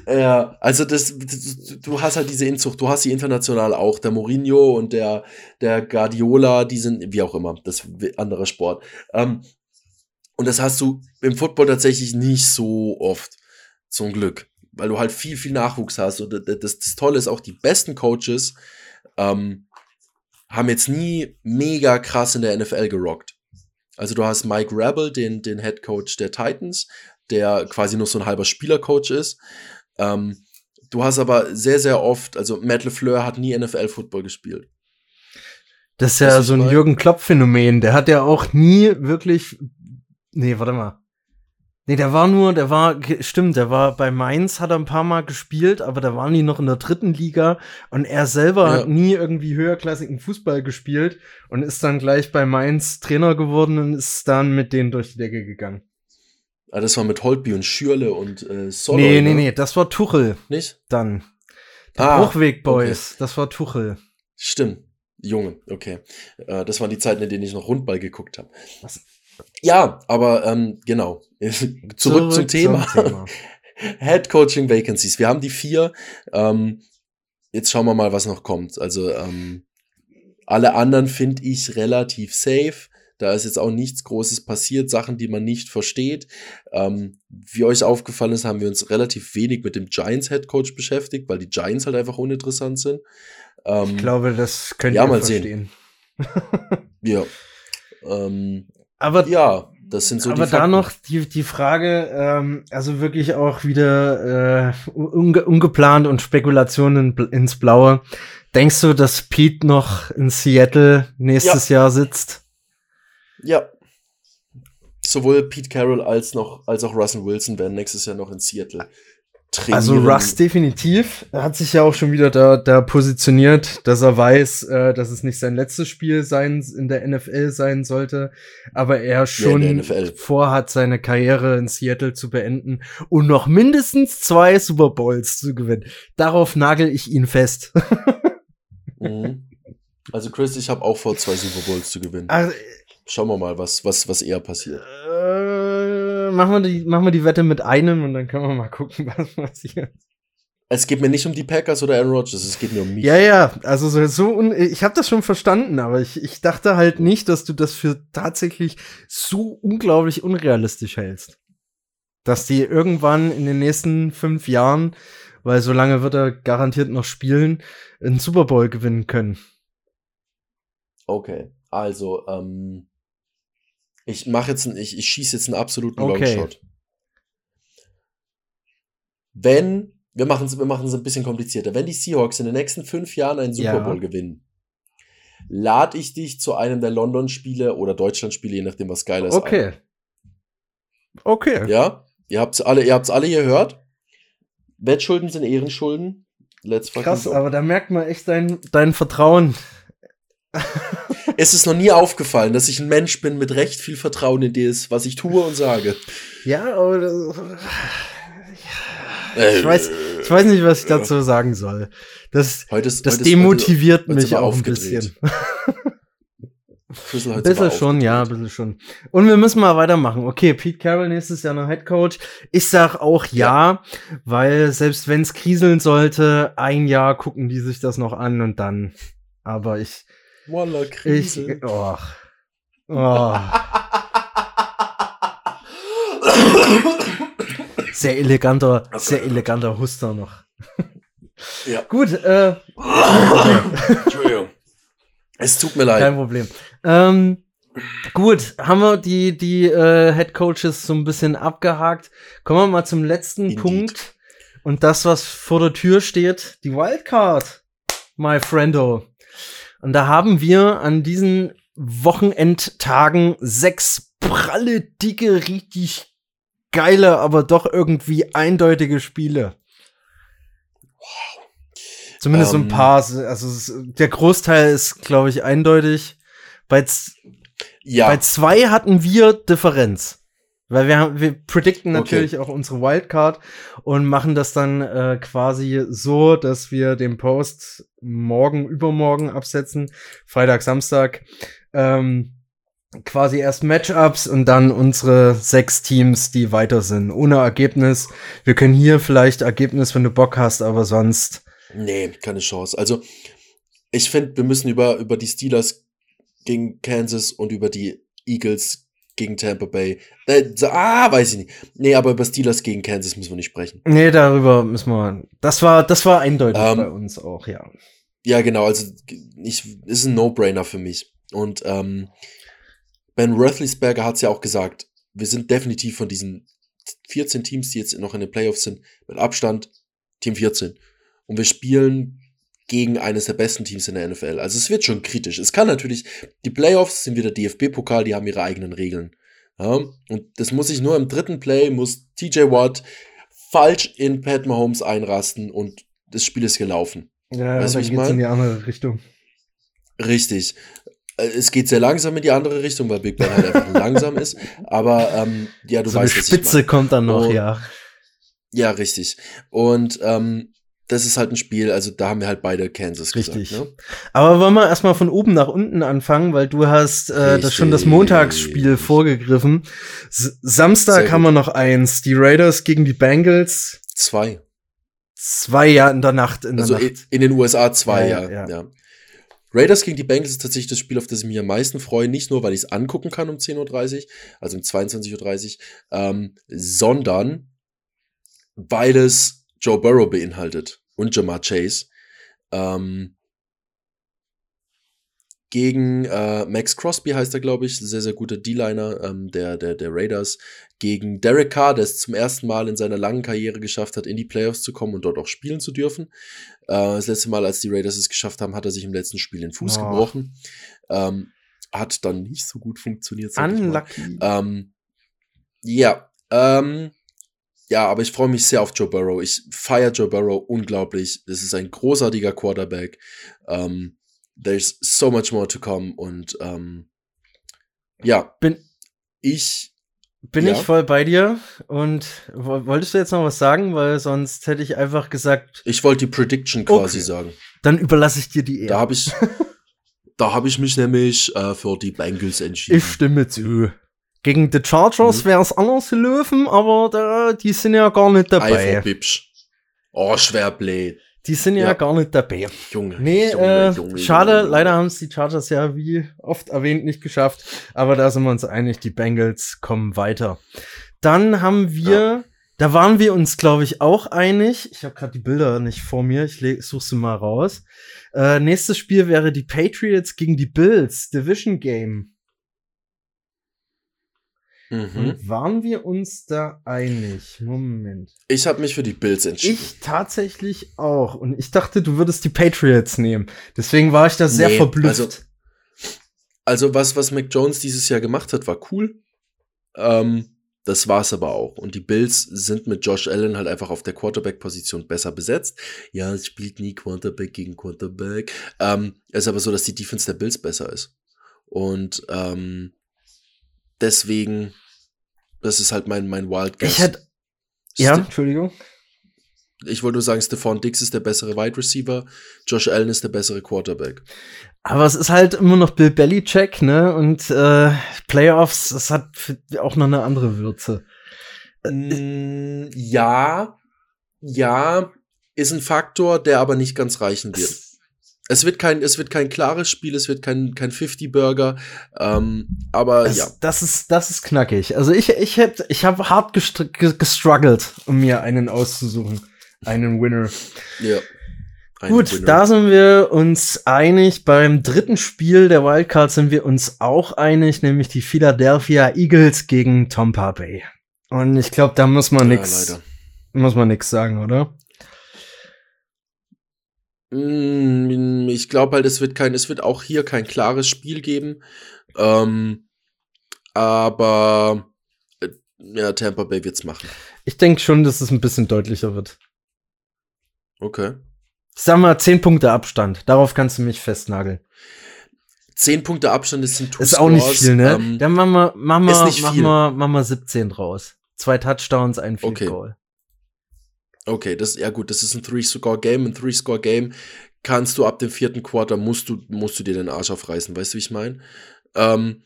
Ja, also das, du hast halt diese Inzucht, du hast sie international auch. Der Mourinho und der, der Guardiola, die sind, wie auch immer, das ist anderer Sport. Ähm, und das hast du im Football tatsächlich nicht so oft. Zum Glück. Weil du halt viel, viel Nachwuchs hast. Und das, das, Tolle ist auch, die besten Coaches ähm, haben jetzt nie mega krass in der NFL gerockt. Also du hast Mike Rebel, den, den Head Coach der Titans, der quasi nur so ein halber Spielercoach ist. Ähm, du hast aber sehr, sehr oft, also Matt LeFleur hat nie NFL-Football gespielt. Das ist ja so ein Jürgen Klopp-Phänomen. Der hat ja auch nie wirklich. Nee, warte mal. Nee, der war nur, der war, stimmt, der war bei Mainz, hat er ein paar Mal gespielt, aber da waren die noch in der dritten Liga und er selber ja. hat nie irgendwie höherklassigen Fußball gespielt und ist dann gleich bei Mainz Trainer geworden und ist dann mit denen durch die Decke gegangen. Ah, das war mit Holtby und Schürle und äh, Solo. Nee, nee, ne? nee, das war Tuchel. Nicht? Dann. Die ah, Bruchweg Boys, okay. das war Tuchel. Stimmt. Junge, okay. Äh, das waren die Zeiten, in denen ich noch Rundball geguckt habe. Ja, aber ähm, genau. Zurück, Zurück, zum Thema. Zum Thema. Head Coaching Vacancies. Wir haben die vier. Ähm, jetzt schauen wir mal, was noch kommt. Also ähm, alle anderen finde ich relativ safe. Da ist jetzt auch nichts Großes passiert, Sachen, die man nicht versteht. Ähm, wie euch aufgefallen ist, haben wir uns relativ wenig mit dem Giants Head Coach beschäftigt, weil die Giants halt einfach uninteressant sind. Ähm, ich glaube, das könnt ja, ihr mal verstehen. Sehen. ja. Ähm, aber ja, das sind so aber die da noch die, die Frage, ähm, also wirklich auch wieder äh, unge ungeplant und Spekulationen ins Blaue. Denkst du, dass Pete noch in Seattle nächstes ja. Jahr sitzt? Ja. Sowohl Pete Carroll als, noch, als auch Russell Wilson werden nächstes Jahr noch in Seattle trainieren. Also Russ definitiv. Er hat sich ja auch schon wieder da, da positioniert, dass er weiß, äh, dass es nicht sein letztes Spiel sein in der NFL sein sollte, aber er schon ja, vorhat, seine Karriere in Seattle zu beenden und noch mindestens zwei Super Bowls zu gewinnen. Darauf nagel ich ihn fest. mhm. Also Chris, ich habe auch vor, zwei Super Bowls zu gewinnen. Also, Schauen wir mal, was, was, was eher passiert. Äh, machen, wir die, machen wir die Wette mit einem und dann können wir mal gucken, was passiert. Es geht mir nicht um die Packers oder Aaron Rodgers, es geht mir um mich. Ja, ja, also so, so ich habe das schon verstanden, aber ich, ich dachte halt nicht, dass du das für tatsächlich so unglaublich unrealistisch hältst. Dass die irgendwann in den nächsten fünf Jahren, weil so lange wird er garantiert noch spielen, einen Super Bowl gewinnen können. Okay, also, ähm, ich mache jetzt, ein, ich, ich schieße jetzt einen absoluten okay. Longshot. Wenn wir machen es wir machen's ein bisschen komplizierter. Wenn die Seahawks in den nächsten fünf Jahren einen Super Bowl ja. gewinnen, lade ich dich zu einem der London-Spiele oder Deutschland-Spiele, je nachdem, was geil ist. Okay. Ein. Okay. Ja, ihr habt's alle, ihr habt's alle gehört. Wettschulden sind Ehrenschulden. Let's Krass, aber da merkt man echt dein, dein Vertrauen. es ist noch nie aufgefallen, dass ich ein Mensch bin mit recht viel Vertrauen in das, was ich tue und sage. Ja, aber das, ich, weiß, ich weiß nicht, was ich dazu sagen soll. Das, heute ist, das heute demotiviert heute, mich auch ein bisschen. Ein bisschen schon, ja, ein bisschen schon. Und wir müssen mal weitermachen. Okay, Pete Carroll nächstes Jahr noch Head Coach. Ich sag auch ja, ja. weil selbst wenn es kriseln sollte, ein Jahr gucken die sich das noch an und dann. Aber ich. Walla, Krise. Ich, oh, oh. sehr eleganter, sehr eleganter Huster noch. Ja. Gut, äh. Entschuldigung. Es tut mir leid. Kein Problem. Ähm, gut, haben wir die, die äh, Head Coaches so ein bisschen abgehakt. Kommen wir mal zum letzten Indeed. Punkt. Und das, was vor der Tür steht, die Wildcard, my friendo. Und da haben wir an diesen Wochenendtagen sechs pralle, dicke, richtig geile, aber doch irgendwie eindeutige Spiele. Zumindest ähm, so ein ähm. paar. Also der Großteil ist, glaube ich, eindeutig. Bei, ja. bei zwei hatten wir Differenz. Weil wir haben, wir predikten natürlich okay. auch unsere Wildcard und machen das dann äh, quasi so, dass wir den Post morgen, übermorgen absetzen, Freitag, Samstag, ähm, quasi erst Matchups und dann unsere sechs Teams, die weiter sind, ohne Ergebnis. Wir können hier vielleicht Ergebnis, wenn du Bock hast, aber sonst Nee, keine Chance. Also, ich finde, wir müssen über, über die Steelers gegen Kansas und über die Eagles gegen Tampa Bay. Äh, ah, weiß ich nicht. Nee, aber über Steelers gegen Kansas müssen wir nicht sprechen. Nee, darüber müssen wir. Das war, das war eindeutig ähm, bei uns auch, ja. Ja, genau. Also, ich, ist ein No-Brainer für mich. Und ähm, Ben Roethlisberger hat es ja auch gesagt. Wir sind definitiv von diesen 14 Teams, die jetzt noch in den Playoffs sind, mit Abstand Team 14 und wir spielen gegen eines der besten Teams in der NFL. Also es wird schon kritisch. Es kann natürlich, die Playoffs sind wieder DFB-Pokal, die haben ihre eigenen Regeln. Ja, und das muss ich nur im dritten Play, muss TJ Watt falsch in Pat Mahomes einrasten und das Spiel ist gelaufen. Ja, weißt du, ich meine? in die andere Richtung. Richtig. Äh, es geht sehr langsam in die andere Richtung, weil Big Ben halt einfach langsam ist. Aber ähm, ja, du so weißt, eine Spitze kommt dann noch, und, ja. Ja, richtig. Und ähm, das ist halt ein Spiel, also da haben wir halt beide Kansas Richtig. Gesagt, ne? Aber wollen wir erstmal von oben nach unten anfangen, weil du hast äh, das schon das Montagsspiel vorgegriffen. S Samstag haben wir noch eins, die Raiders gegen die Bengals. Zwei. Zwei, ja, in der Nacht. In also der Nacht. in den USA zwei, ja, ja, ja. ja. Raiders gegen die Bengals ist tatsächlich das Spiel, auf das ich mich am meisten freue. Nicht nur, weil ich es angucken kann um 10.30 Uhr, also um 22.30 Uhr, ähm, sondern weil es Joe Burrow beinhaltet und Jamar Chase. Ähm, gegen äh, Max Crosby heißt er, glaube ich, sehr, sehr guter D-Liner ähm, der, der, der Raiders. Gegen Derek Carr, der es zum ersten Mal in seiner langen Karriere geschafft hat, in die Playoffs zu kommen und dort auch spielen zu dürfen. Äh, das letzte Mal, als die Raiders es geschafft haben, hat er sich im letzten Spiel den Fuß oh. gebrochen. Ähm, hat dann nicht so gut funktioniert. Unlucky. Ähm, ja, ähm, ja, aber ich freue mich sehr auf Joe Burrow. Ich feiere Joe Burrow unglaublich. Es ist ein großartiger Quarterback. Um, ähm, there's so much more to come. Und um, ähm, ja, bin ich bin ja. ich voll bei dir. Und wolltest du jetzt noch was sagen? Weil sonst hätte ich einfach gesagt. Ich wollte die Prediction quasi okay. sagen. Dann überlasse ich dir die Ehre. Da habe ich, da habe ich mich nämlich äh, für die Bengals entschieden. Ich stimme zu. Gegen die Chargers mhm. wäre es anders gelaufen, aber da, die sind ja gar nicht dabei. Bipsch. Oh, schwer blöd. Die sind ja, ja, gar nicht dabei. Junge. Nee, Junge, äh, Junge, schade. Junge. Leider haben es die Chargers ja, wie oft erwähnt, nicht geschafft. Aber da sind wir uns einig, die Bengals kommen weiter. Dann haben wir, ja. da waren wir uns, glaube ich, auch einig. Ich habe gerade die Bilder nicht vor mir. Ich suche sie mal raus. Äh, nächstes Spiel wäre die Patriots gegen die Bills. Division Game. Mhm. waren wir uns da einig? Moment. Ich habe mich für die Bills entschieden. Ich tatsächlich auch. Und ich dachte, du würdest die Patriots nehmen. Deswegen war ich da sehr nee, verblüfft. Also, also, was, was Mac Jones dieses Jahr gemacht hat, war cool. Ähm, das war's aber auch. Und die Bills sind mit Josh Allen halt einfach auf der Quarterback-Position besser besetzt. Ja, es spielt nie Quarterback gegen Quarterback. Ähm, es ist aber so, dass die Defense der Bills besser ist. Und ähm, deswegen, das ist halt mein, mein Wild Guess. Ich hätte. Ja, Entschuldigung. Ich wollte nur sagen, Stephon Dix ist der bessere Wide Receiver, Josh Allen ist der bessere Quarterback. Aber es ist halt immer noch Bill Belichick, ne? Und äh, Playoffs, das hat auch noch eine andere Würze. Mm, ja, ja, ist ein Faktor, der aber nicht ganz reichen wird. Es wird kein, es wird kein klares Spiel, es wird kein, kein 50-Burger, ähm, aber es, ja. Das ist, das ist knackig. Also ich, ich hätte, ich habe hart gestruggelt, um mir einen auszusuchen. Einen Winner. Ja. Gut, Winner. da sind wir uns einig. Beim dritten Spiel der Wildcard sind wir uns auch einig, nämlich die Philadelphia Eagles gegen Tampa Bay. Und ich glaube, da muss man nix, ja, muss man nix sagen, oder? Mm, ich glaube halt, es wird kein, es wird auch hier kein klares Spiel geben. Ähm, aber äh, ja, Tampa Bay wird's machen. Ich denke schon, dass es ein bisschen deutlicher wird. Okay. Sag mal, 10 Punkte Abstand. Darauf kannst du mich festnageln. 10 Punkte Abstand ist ein Ist auch nicht viel, ne? Ähm, Dann machen wir, machen wir, machen wir, machen wir 17 draus. Zwei Touchdowns, ein Field okay. Goal. Okay, das, ja gut, das ist ein Three-Score-Game. Ein Three-Score-Game kannst du ab dem vierten Quarter, musst du, musst du dir den Arsch aufreißen, weißt du, wie ich meine? Ähm,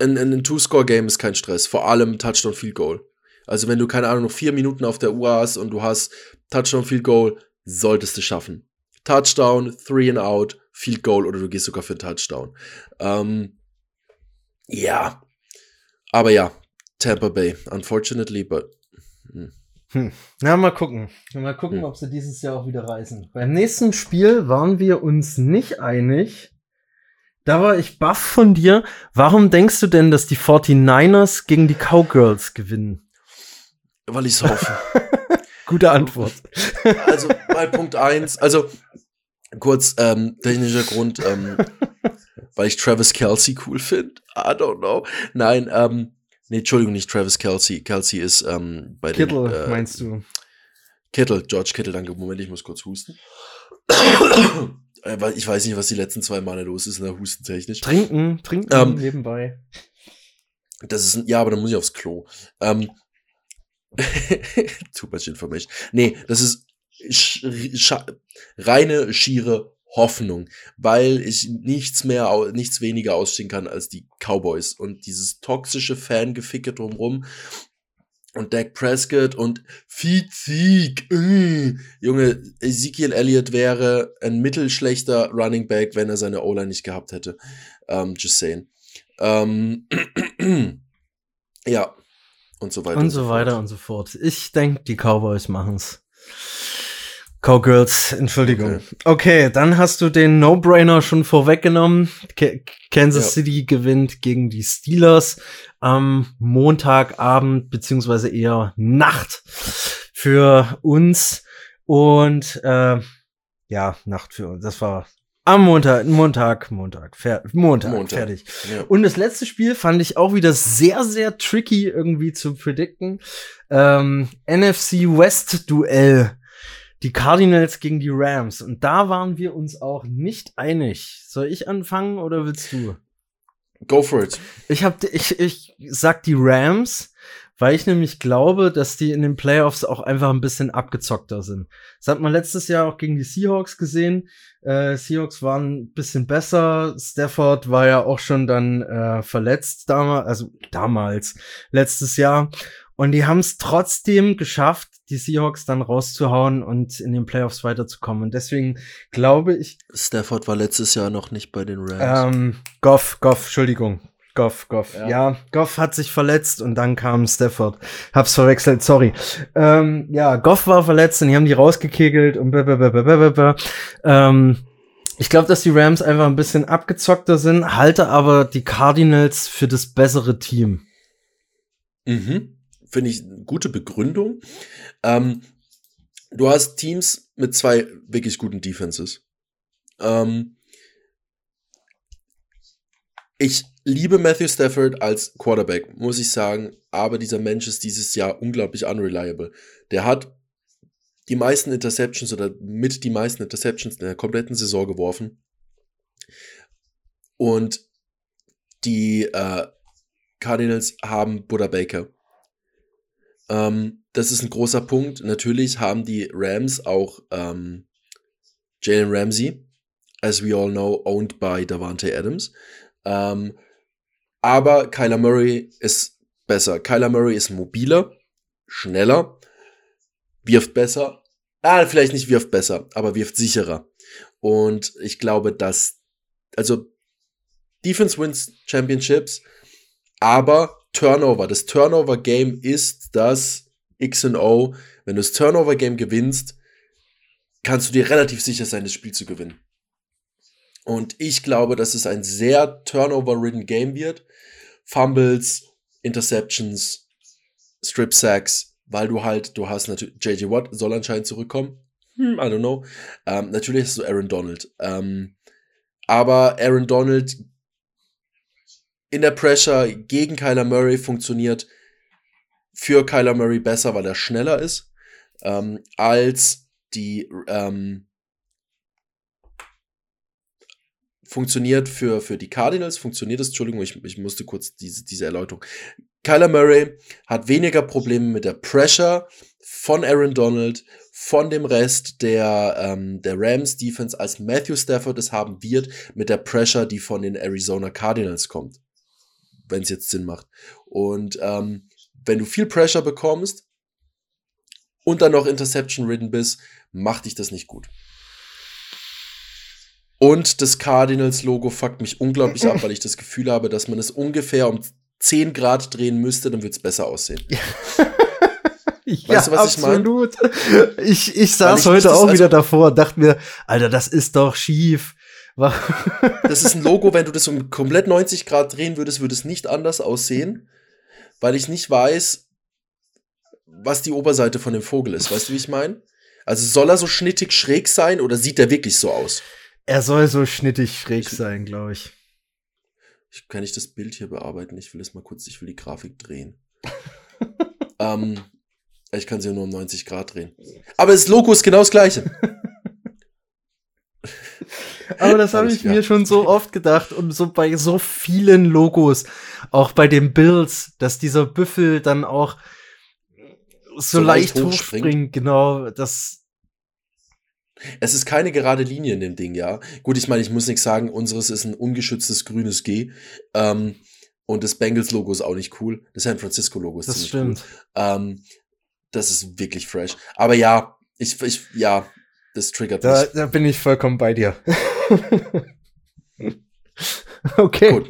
ein, ein Two-Score-Game ist kein Stress, vor allem Touchdown-Field-Goal. Also wenn du, keine Ahnung, noch vier Minuten auf der Uhr hast und du hast Touchdown-Field-Goal, solltest du schaffen. Touchdown, Three and Out, Field Goal oder du gehst sogar für Touchdown. Ähm, ja. Aber ja, Tampa Bay, unfortunately, but. Hm. Hm. Na, mal gucken. Mal gucken, hm. ob sie dieses Jahr auch wieder reisen. Beim nächsten Spiel waren wir uns nicht einig. Da war ich baff von dir. Warum denkst du denn, dass die 49ers gegen die Cowgirls gewinnen? Weil ich es hoffe. Gute Antwort. Also bei Punkt 1, also kurz ähm, technischer Grund, ähm, weil ich Travis Kelsey cool finde. I don't know. Nein, ähm, Nee, Entschuldigung, nicht Travis Kelsey. Kelsey ist ähm, bei Kittle, den, äh, meinst du? Kittle, George Kittle, danke. Moment, ich muss kurz husten. Äh, ich weiß nicht, was die letzten zwei Male los ist in der Hustentechnisch. Trinken, trinken ähm, nebenbei. Das ist, ja, aber dann muss ich aufs Klo. Ähm, too much information. Nee, das ist sch reine, schiere Hoffnung, weil ich nichts mehr, nichts weniger ausstehen kann als die Cowboys und dieses toxische Fangeficke drumrum und Dak Prescott und Fizik. Äh. Junge, Ezekiel Elliott wäre ein mittelschlechter Running Back, wenn er seine O-Line nicht gehabt hätte. Um, ähm, just saying. Um, ähm, ja. Und so weiter. Und so, und so weiter fort. und so fort. Ich denke, die Cowboys machen's. Cowgirls, Entschuldigung. Okay. okay. dann hast du den No-Brainer schon vorweggenommen. K Kansas ja. City gewinnt gegen die Steelers am Montagabend, beziehungsweise eher Nacht für uns. Und äh, ja, Nacht für uns. Das war am Montag, Montag, Montag, fer Montag, Montag, fertig. Ja. Und das letzte Spiel fand ich auch wieder sehr, sehr tricky irgendwie zu predikten. Ähm, NFC West Duell die Cardinals gegen die Rams. Und da waren wir uns auch nicht einig. Soll ich anfangen oder willst du? Go for it. Ich hab, ich, ich sag die Rams, weil ich nämlich glaube, dass die in den Playoffs auch einfach ein bisschen abgezockter sind. Das hat man letztes Jahr auch gegen die Seahawks gesehen. Äh, Seahawks waren ein bisschen besser. Stafford war ja auch schon dann äh, verletzt damals, also damals, letztes Jahr. Und die haben es trotzdem geschafft, die Seahawks dann rauszuhauen und in den Playoffs weiterzukommen. Und deswegen glaube ich. Stafford war letztes Jahr noch nicht bei den Rams. Ähm, Goff, Goff, Entschuldigung. Goff, Goff. Ja. ja. Goff hat sich verletzt und dann kam Stafford. Hab's verwechselt, sorry. Ähm, ja, Goff war verletzt und die haben die rausgekegelt und ähm, ich glaube, dass die Rams einfach ein bisschen abgezockter sind, halte aber die Cardinals für das bessere Team. Mhm. Finde ich eine gute Begründung. Ähm, du hast Teams mit zwei wirklich guten Defenses. Ähm, ich liebe Matthew Stafford als Quarterback, muss ich sagen, aber dieser Mensch ist dieses Jahr unglaublich unreliable. Der hat die meisten Interceptions oder mit die meisten Interceptions in der kompletten Saison geworfen. Und die äh, Cardinals haben Buddha Baker. Ähm, das ist ein großer Punkt. Natürlich haben die Rams auch ähm, Jalen Ramsey, as we all know, owned by Davante Adams. Ähm, aber Kyler Murray ist besser. Kyler Murray ist mobiler, schneller, wirft besser. Ah, vielleicht nicht wirft besser, aber wirft sicherer. Und ich glaube, dass, also, Defense wins Championships, aber Turnover, das Turnover-Game ist das X und O. Wenn du das Turnover-Game gewinnst, kannst du dir relativ sicher sein, das Spiel zu gewinnen. Und ich glaube, dass es ein sehr turnover-ridden Game wird. Fumbles, Interceptions, Strip Sacks, weil du halt, du hast natürlich, JJ Watt soll anscheinend zurückkommen. Hm, I don't know. Ähm, natürlich hast du Aaron Donald. Ähm, aber Aaron Donald in der Pressure gegen Kyler Murray funktioniert für Kyler Murray besser, weil er schneller ist, ähm, als die ähm, funktioniert für, für die Cardinals, funktioniert es, Entschuldigung, ich, ich musste kurz diese, diese Erläuterung. Kyler Murray hat weniger Probleme mit der Pressure von Aaron Donald, von dem Rest der, ähm, der Rams Defense, als Matthew Stafford es haben wird, mit der Pressure, die von den Arizona Cardinals kommt. Wenn es jetzt Sinn macht. Und ähm, wenn du viel Pressure bekommst und dann noch Interception-ridden bist, macht dich das nicht gut. Und das Cardinals-Logo fuckt mich unglaublich ab, weil ich das Gefühl habe, dass man es ungefähr um 10 Grad drehen müsste, dann wird es besser aussehen. Ja, weißt du, was absolut. ich meine? Ich, ich saß ich heute auch wieder davor und dachte mir, Alter, das ist doch schief. Das ist ein Logo, wenn du das um komplett 90 Grad drehen würdest, würde es nicht anders aussehen, weil ich nicht weiß, was die Oberseite von dem Vogel ist. Weißt du, wie ich meine? Also soll er so schnittig schräg sein oder sieht der wirklich so aus? Er soll so schnittig schräg sein, glaube ich. ich. Kann ich das Bild hier bearbeiten? Ich will es mal kurz, ich will die Grafik drehen. ähm, ich kann sie nur um 90 Grad drehen. Aber das Logo ist genau das gleiche. Aber das habe ich mir schon so oft gedacht und so bei so vielen Logos, auch bei den Bills, dass dieser Büffel dann auch so, so leicht, leicht hochspringt. Genau, das, es ist keine gerade Linie in dem Ding, ja. Gut, ich meine, ich muss nichts sagen, unseres ist ein ungeschütztes grünes G. Ähm, und das Bengals-Logo ist auch nicht cool. Das San Francisco-Logo ist das ziemlich stimmt. cool. Ähm, das ist wirklich fresh. Aber ja, ich, ich ja, das triggert da, mich. Da bin ich vollkommen bei dir. Okay. Gut.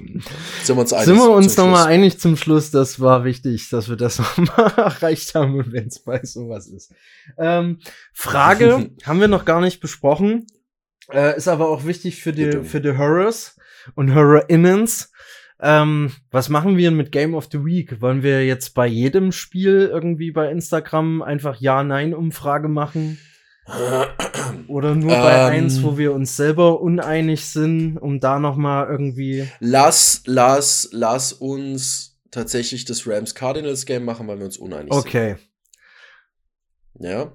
Sind wir uns einig? Sind wir uns nochmal einig zum Schluss? Das war wichtig, dass wir das nochmal erreicht haben und wenn es bei sowas ist. Ähm, Frage haben wir noch gar nicht besprochen. Äh, ist aber auch wichtig für die, für die Horrors und HorrorInnens. Ähm, was machen wir mit Game of the Week? Wollen wir jetzt bei jedem Spiel irgendwie bei Instagram einfach Ja-Nein-Umfrage machen? Oder nur bei ähm, eins, wo wir uns selber uneinig sind, um da noch mal irgendwie. Lass, lass, lass uns tatsächlich das Rams Cardinals Game machen, weil wir uns uneinig okay. sind. Okay. Ja.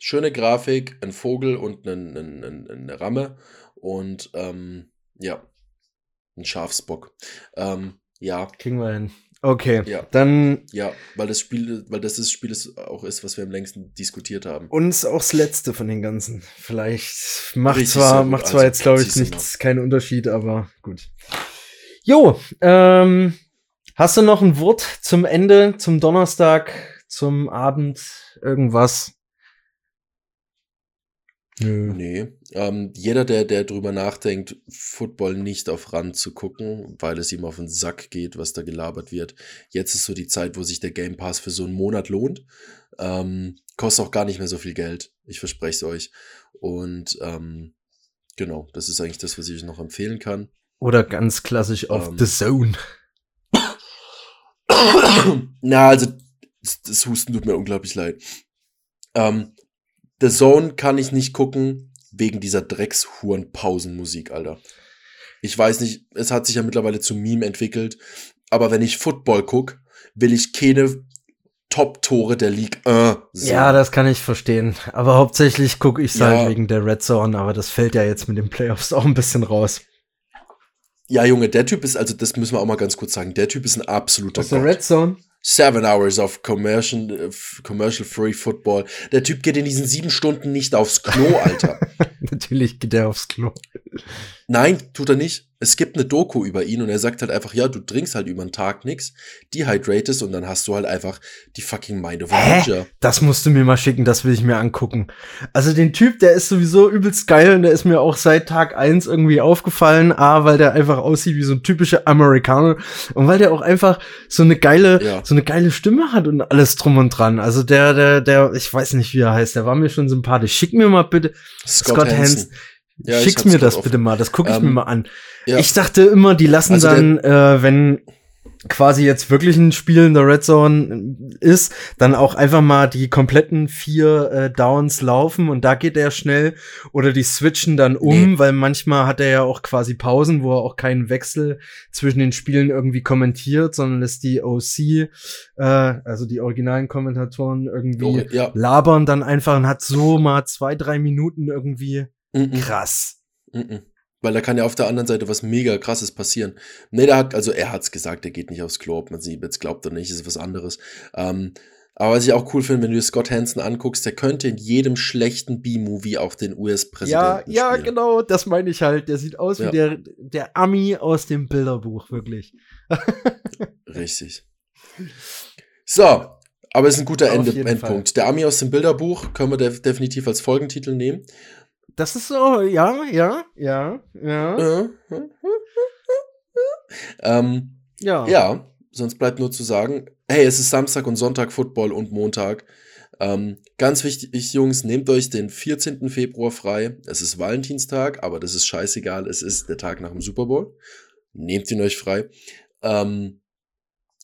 Schöne Grafik, ein Vogel und eine, eine, eine Ramme und ähm, ja, ein Schafsbock. Ähm, ja. Kriegen wir hin. Okay, ja. dann. Ja, weil das Spiel, weil das das Spiel ist, auch ist, was wir am längsten diskutiert haben. Und ist auch das letzte von den ganzen. Vielleicht macht Richtig zwar, macht zwar also, jetzt, glaube ich, nichts, keinen Unterschied, aber gut. Jo, ähm, hast du noch ein Wort zum Ende, zum Donnerstag, zum Abend, irgendwas? Nö. Nee. Ähm, jeder, der, der drüber nachdenkt, Football nicht auf Rand zu gucken, weil es ihm auf den Sack geht, was da gelabert wird. Jetzt ist so die Zeit, wo sich der Game Pass für so einen Monat lohnt. Ähm, kostet auch gar nicht mehr so viel Geld. Ich verspreche es euch. Und ähm, genau, das ist eigentlich das, was ich euch noch empfehlen kann. Oder ganz klassisch auf ähm, The Zone. Na, also, das, das, Husten tut mir unglaublich leid. Ähm, The Zone kann ich nicht gucken, wegen dieser Dreckshuren-Pausenmusik, Alter. Ich weiß nicht, es hat sich ja mittlerweile zum Meme entwickelt, aber wenn ich Football gucke, will ich keine Top-Tore der League 1 sehen. Ja, das kann ich verstehen. Aber hauptsächlich gucke ich es ja. halt wegen der Red Zone, aber das fällt ja jetzt mit den Playoffs auch ein bisschen raus. Ja, Junge, der Typ ist, also das müssen wir auch mal ganz kurz sagen, der Typ ist ein absoluter Aus der Red Zone? Seven hours of commercial, commercial free football. Der Typ geht in diesen sieben Stunden nicht aufs Klo, Alter. Natürlich geht er aufs Klo. Nein, tut er nicht es gibt eine Doku über ihn und er sagt halt einfach, ja, du trinkst halt über den Tag nichts, dehydratest und dann hast du halt einfach die fucking Mind of a Ninja. Das musst du mir mal schicken, das will ich mir angucken. Also den Typ, der ist sowieso übelst geil und der ist mir auch seit Tag eins irgendwie aufgefallen. A, weil der einfach aussieht wie so ein typischer Amerikaner und weil der auch einfach so eine geile, ja. so eine geile Stimme hat und alles drum und dran. Also der, der, der, ich weiß nicht, wie er heißt, der war mir schon sympathisch. Schick mir mal bitte Scott, Scott Hansen. Hansen. Ja, Schick's mir das bitte mal, das gucke ich ähm, mir mal an. Ja. Ich dachte immer, die lassen also dann, äh, wenn quasi jetzt wirklich ein Spiel in der Red Zone ist, dann auch einfach mal die kompletten vier äh, Downs laufen und da geht er schnell oder die switchen dann um, nee. weil manchmal hat er ja auch quasi Pausen, wo er auch keinen Wechsel zwischen den Spielen irgendwie kommentiert, sondern lässt die OC, äh, also die originalen Kommentatoren irgendwie oh, ja. labern dann einfach und hat so mal zwei, drei Minuten irgendwie -mm. krass. Mm weil da kann ja auf der anderen Seite was mega krasses passieren. Nee, der hat, also er hat's gesagt, er geht nicht aufs Klo, ob man sie jetzt glaubt oder nicht, ist was anderes. Ähm, aber was ich auch cool finde, wenn du dir Scott Hansen anguckst, der könnte in jedem schlechten B-Movie auch den US-Präsidenten Ja, ja, genau, das meine ich halt. Der sieht aus ja. wie der, der Ami aus dem Bilderbuch, wirklich. Richtig. So, aber es ist ein guter Ende, Endpunkt. Fall. Der Ami aus dem Bilderbuch können wir def definitiv als Folgentitel nehmen. Das ist so, ja, ja, ja, ja. ähm, ja. Ja, sonst bleibt nur zu sagen, hey, es ist Samstag und Sonntag Football und Montag. Ähm, ganz wichtig, Jungs, nehmt euch den 14. Februar frei. Es ist Valentinstag, aber das ist scheißegal. Es ist der Tag nach dem Super Bowl. Nehmt ihn euch frei. Ähm,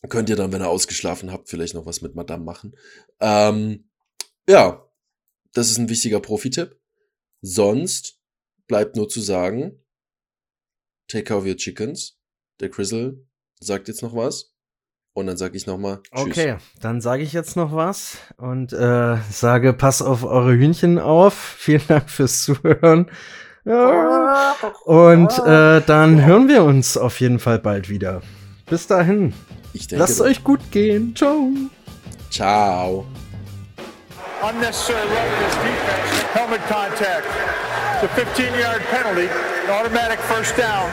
könnt ihr dann, wenn ihr ausgeschlafen habt, vielleicht noch was mit Madame machen. Ähm, ja, das ist ein wichtiger Profi-Tipp. Sonst bleibt nur zu sagen, take care of your chickens. Der Crizzle sagt jetzt noch was. Und dann sage ich nochmal Tschüss. Okay, dann sage ich jetzt noch was und äh, sage, pass auf eure Hühnchen auf. Vielen Dank fürs Zuhören. Ja. Und äh, dann hören wir uns auf jeden Fall bald wieder. Bis dahin. Ich denke, Lasst euch gut gehen. Ciao. Ciao. Unnecessary roughness defense, helmet contact. It's a 15-yard penalty, an automatic first down.